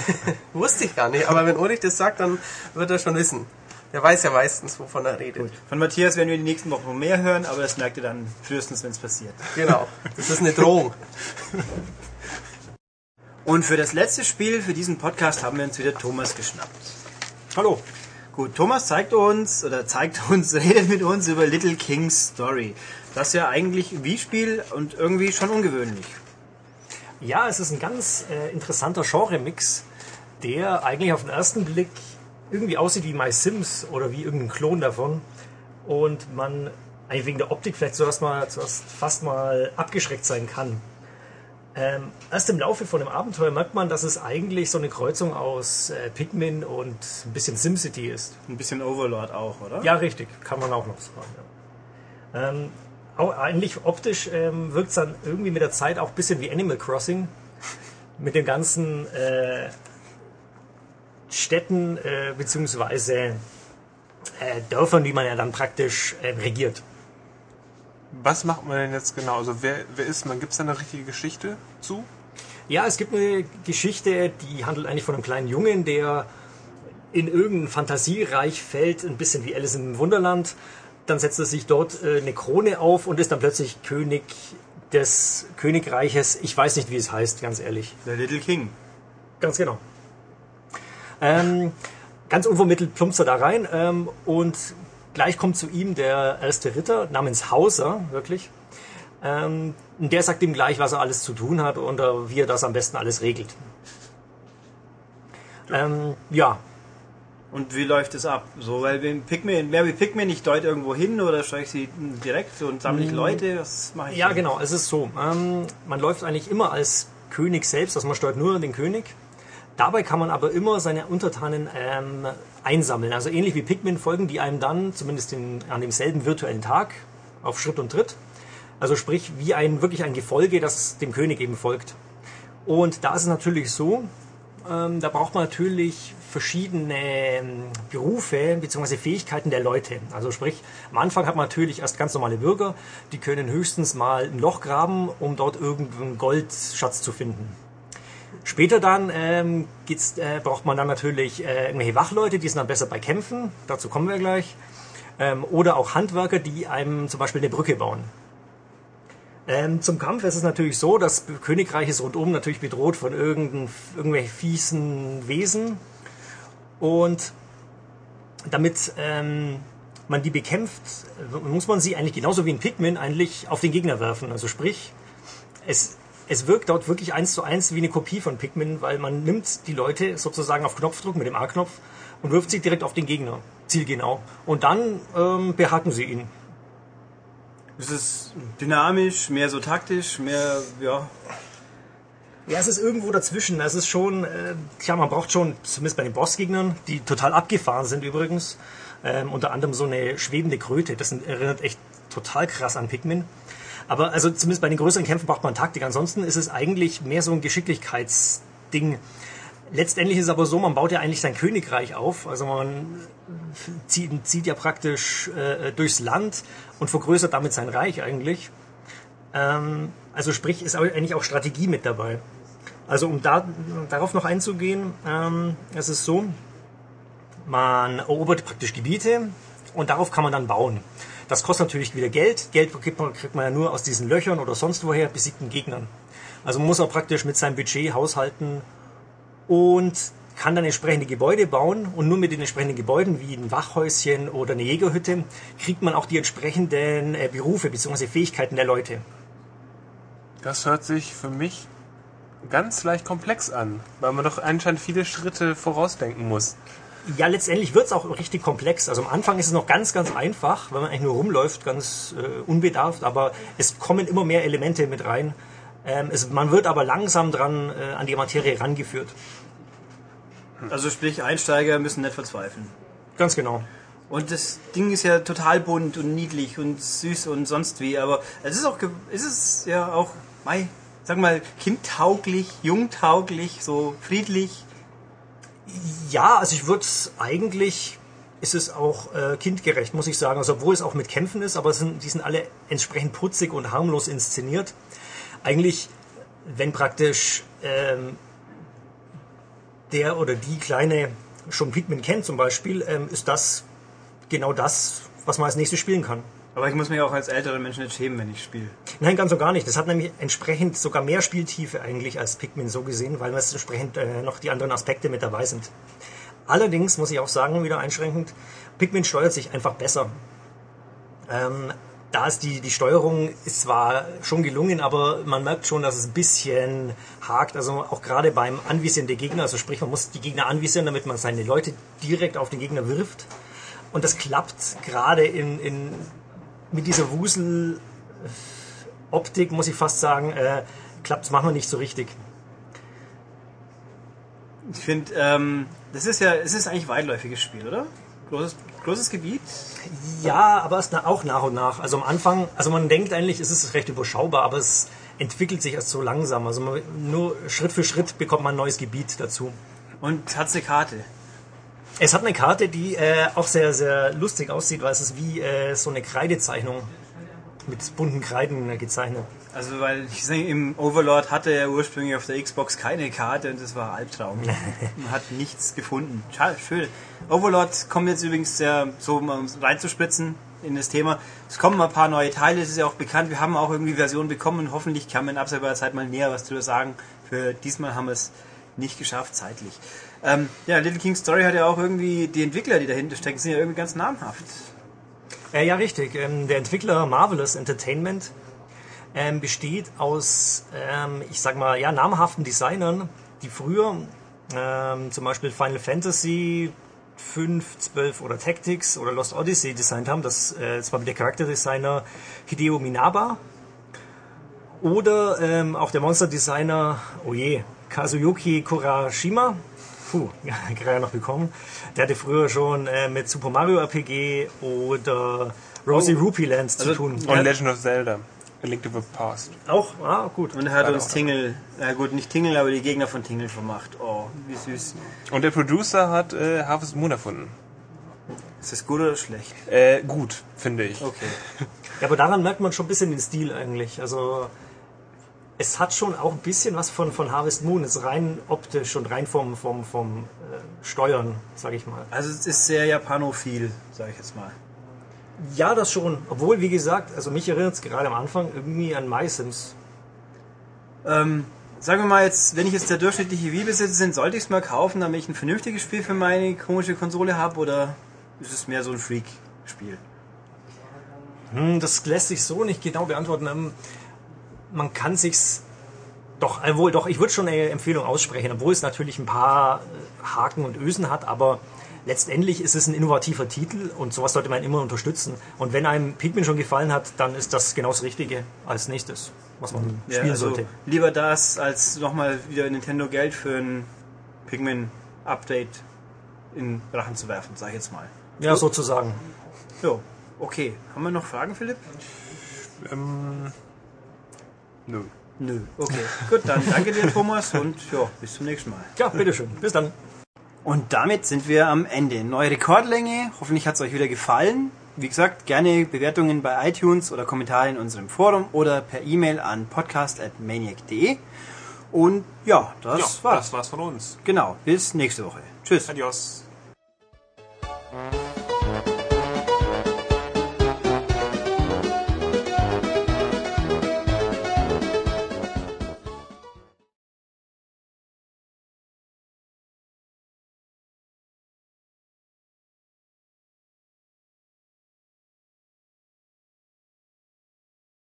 <laughs> Wusste ich gar nicht, aber wenn Ulrich das sagt, dann wird er schon wissen. Der weiß ja meistens, wovon er redet. Von Matthias werden wir die nächsten Wochen noch mehr hören, aber das merkt ihr dann frühestens, wenn es passiert. Genau, das ist eine Drohung. <laughs> Und für das letzte Spiel für diesen Podcast haben wir uns wieder Thomas geschnappt. Hallo. Gut, Thomas zeigt uns oder zeigt uns, <laughs> redet mit uns über Little King's Story. Das ist ja eigentlich ein Wii-Spiel und irgendwie schon ungewöhnlich. Ja, es ist ein ganz äh, interessanter Genre-Mix, der eigentlich auf den ersten Blick irgendwie aussieht wie My Sims oder wie irgendein Klon davon. Und man eigentlich wegen der Optik vielleicht zuerst mal zuerst fast mal abgeschreckt sein kann. Ähm, erst im Laufe von dem Abenteuer merkt man, dass es eigentlich so eine Kreuzung aus äh, Pikmin und ein bisschen SimCity ist. Ein bisschen Overlord auch, oder? Ja, richtig, kann man auch noch sagen. Ja. Ähm, eigentlich optisch ähm, wirkt es dann irgendwie mit der Zeit auch ein bisschen wie Animal Crossing. Mit den ganzen äh, Städten äh, beziehungsweise äh, Dörfern, die man ja dann praktisch äh, regiert. Was macht man denn jetzt genau? Also wer, wer ist man? Gibt es da eine richtige Geschichte zu? Ja, es gibt eine Geschichte, die handelt eigentlich von einem kleinen Jungen, der in irgendein Fantasiereich fällt, ein bisschen wie Alice im Wunderland. Dann setzt er sich dort äh, eine Krone auf und ist dann plötzlich König des Königreiches. Ich weiß nicht, wie es heißt, ganz ehrlich. Der Little King. Ganz genau. Ähm, ganz unvermittelt plumpst er da rein ähm, und gleich kommt zu ihm der erste Ritter namens Hauser, wirklich. Ähm, und der sagt ihm gleich, was er alles zu tun hat und äh, wie er das am besten alles regelt. Ähm, ja, Und wie läuft es ab? So, weil Pikmin, wie Pikmin, ich deute irgendwo hin oder steige ich sie direkt und sammle ich Leute? Was mache ich? Ja, denn? genau. Es ist so. Ähm, man läuft eigentlich immer als König selbst, also man steuert nur den König. Dabei kann man aber immer seine Untertanen ähm, einsammeln. Also ähnlich wie Pikmin folgen die einem dann, zumindest in, an demselben virtuellen Tag, auf Schritt und Tritt. Also sprich, wie ein wirklich ein Gefolge, das dem König eben folgt. Und da ist es natürlich so, ähm, da braucht man natürlich verschiedene ähm, Berufe bzw. Fähigkeiten der Leute. Also sprich, am Anfang hat man natürlich erst ganz normale Bürger, die können höchstens mal ein Loch graben, um dort irgendeinen Goldschatz zu finden. Später dann ähm, geht's, äh, braucht man dann natürlich äh, irgendwelche Wachleute, die sind dann besser bei Kämpfen, dazu kommen wir gleich. Ähm, oder auch Handwerker, die einem zum Beispiel eine Brücke bauen. Ähm, zum Kampf ist es natürlich so, das Königreich ist rundum natürlich bedroht von irgendwelchen fiesen Wesen. Und damit ähm, man die bekämpft, muss man sie eigentlich genauso wie in Pikmin eigentlich auf den Gegner werfen. Also sprich, es, es wirkt dort wirklich eins zu eins wie eine Kopie von Pikmin, weil man nimmt die Leute sozusagen auf Knopfdruck mit dem A-Knopf und wirft sie direkt auf den Gegner, zielgenau. Und dann ähm, behaken sie ihn. Ist es dynamisch, mehr so taktisch, mehr, ja. Ja, es ist irgendwo dazwischen. Es ist schon, äh, tja, man braucht schon, zumindest bei den Bossgegnern, die total abgefahren sind übrigens, ähm, unter anderem so eine schwebende Kröte. Das erinnert echt total krass an Pikmin. Aber also zumindest bei den größeren Kämpfen braucht man Taktik. Ansonsten ist es eigentlich mehr so ein Geschicklichkeitsding. Letztendlich ist es aber so, man baut ja eigentlich sein Königreich auf. Also man zieht, zieht ja praktisch äh, durchs Land und vergrößert damit sein Reich eigentlich. Ähm, also sprich, ist eigentlich auch Strategie mit dabei. Also um da, darauf noch einzugehen, ähm, es ist so, man erobert praktisch Gebiete und darauf kann man dann bauen. Das kostet natürlich wieder Geld. Geld kriegt man, kriegt man ja nur aus diesen Löchern oder sonst woher besiegten Gegnern. Also man muss auch praktisch mit seinem Budget haushalten und kann dann entsprechende Gebäude bauen und nur mit den entsprechenden Gebäuden wie ein Wachhäuschen oder eine Jägerhütte kriegt man auch die entsprechenden äh, Berufe bzw. Fähigkeiten der Leute. Das hört sich für mich ganz leicht komplex an, weil man doch anscheinend viele Schritte vorausdenken muss. Ja, letztendlich wird's auch richtig komplex. Also am Anfang ist es noch ganz, ganz einfach, weil man eigentlich nur rumläuft, ganz äh, unbedarft, aber es kommen immer mehr Elemente mit rein. Ähm, es, man wird aber langsam dran äh, an die Materie rangeführt. Also sprich, Einsteiger müssen nicht verzweifeln. Ganz genau. Und das Ding ist ja total bunt und niedlich und süß und sonst wie, aber es ist auch, es ist ja auch, mei, sag mal, kindtauglich, jungtauglich, so friedlich. Ja, also ich würde eigentlich ist es auch äh, kindgerecht, muss ich sagen. Also obwohl es auch mit Kämpfen ist, aber es sind, die sind alle entsprechend putzig und harmlos inszeniert. Eigentlich, wenn praktisch ähm, der oder die Kleine schon Pikmin kennt zum Beispiel, ähm, ist das genau das, was man als nächstes spielen kann. Aber ich muss mich auch als älterer Mensch nicht schämen, wenn ich spiele. Nein, ganz und gar nicht. Das hat nämlich entsprechend sogar mehr Spieltiefe eigentlich als Pikmin so gesehen, weil es entsprechend äh, noch die anderen Aspekte mit dabei sind. Allerdings muss ich auch sagen, wieder einschränkend, Pikmin steuert sich einfach besser. Ähm, da ist die, die Steuerung ist zwar schon gelungen, aber man merkt schon, dass es ein bisschen hakt. Also auch gerade beim Anvisieren der Gegner, also sprich, man muss die Gegner anvisieren, damit man seine Leute direkt auf den Gegner wirft. Und das klappt gerade in, in, mit dieser Wusel-Optik, muss ich fast sagen, äh, klappt es manchmal nicht so richtig. Ich finde, ähm, das ist ja, es ist eigentlich ein weitläufiges Spiel, oder? Großes, großes Gebiet. Ja, aber es auch nach und nach. Also am Anfang, also man denkt eigentlich, es ist recht überschaubar, aber es entwickelt sich erst so langsam. Also man, nur Schritt für Schritt bekommt man ein neues Gebiet dazu. Und hat eine Karte. Es hat eine Karte, die äh, auch sehr, sehr lustig aussieht, weil es ist wie äh, so eine Kreidezeichnung mit bunten Kreiden äh, gezeichnet. Also, weil ich sehe, im Overlord hatte er ursprünglich auf der Xbox keine Karte und das war ein Albtraum. <laughs> Man hat nichts gefunden. Schade, schön. Overlord kommt jetzt übrigens sehr, so um reinzuspritzen in das Thema. Es kommen ein paar neue Teile, das ist ja auch bekannt. Wir haben auch irgendwie Versionen bekommen und hoffentlich kann man in absehbarer Zeit mal näher was drüber sagen. Für diesmal haben wir es nicht geschafft, zeitlich. Ähm, ja, Little King Story hat ja auch irgendwie, die Entwickler, die dahinter stecken, sind ja irgendwie ganz namhaft. Äh, ja, richtig. Ähm, der Entwickler Marvelous Entertainment ähm, besteht aus, ähm, ich sag mal, ja, namhaften Designern, die früher ähm, zum Beispiel Final Fantasy 5, 12 oder Tactics oder Lost Odyssey designt haben. Das, äh, das war der Charakterdesigner Hideo Minaba. Oder ähm, auch der Monster-Designer, oh je, Kazuyuki Kurashima. Puh, <laughs> gerade noch bekommen. Der hatte früher schon äh, mit Super Mario RPG oder Rosie Oh. Rupee Lands zu Also- tun. Und Legend of Zelda. A Link to the Past. Auch, ah, gut. Und er hat Leider uns. Tingle, na gut, nicht Tingle, aber die Gegner von Tingle vermacht. Oh, wie süß. Und der Producer hat äh, Harvest Moon erfunden. Ist das gut oder schlecht? Äh, gut, finde ich. Okay. <laughs> Ja, aber daran merkt man schon ein bisschen den Stil eigentlich. Also es hat schon auch ein bisschen was von, von Harvest Moon, ist rein optisch und rein vom, vom, vom äh, Steuern, sag ich mal. Also es ist sehr japanophil, sage ich jetzt mal. Ja, das schon. Obwohl, wie gesagt, also mich erinnert es gerade am Anfang irgendwie an My Sims. Ähm, sagen wir mal jetzt, wenn ich jetzt der durchschnittliche Wii-Besitzer bin, sollte ich es mal kaufen, damit ich ein vernünftiges Spiel für meine komische Konsole habe oder ist es mehr so ein Freak-Spiel? Hm, das lässt sich so nicht genau beantworten. Ähm, Man kann sich's doch, äh, wohl doch, ich würde schon eine Empfehlung aussprechen, obwohl es natürlich ein paar äh, Haken und Ösen hat, aber letztendlich ist es ein innovativer Titel und sowas sollte man immer unterstützen. Und wenn einem Pikmin schon gefallen hat, dann ist das genau das Richtige als nächstes, was man Ja, spielen also sollte. lieber das, als nochmal wieder Nintendo Geld für ein Pikmin-Update in Rachen zu werfen, sag ich jetzt mal. Ja, sozusagen. So, okay. Haben wir noch Fragen, Philipp? Ähm, nö. Nö. Okay, gut, dann danke dir, Thomas, und ja, bis zum nächsten Mal. Ja, bitteschön. Bis dann. Und damit sind wir am Ende. Neue Rekordlänge. Hoffentlich hat es euch wieder gefallen. Wie gesagt, gerne Bewertungen bei iTunes oder Kommentare in unserem Forum oder per E-Mail an podcast.maniac.de. Und ja, das Ja, war's. das war's von uns. Genau, bis nächste Woche. Tschüss. Adios.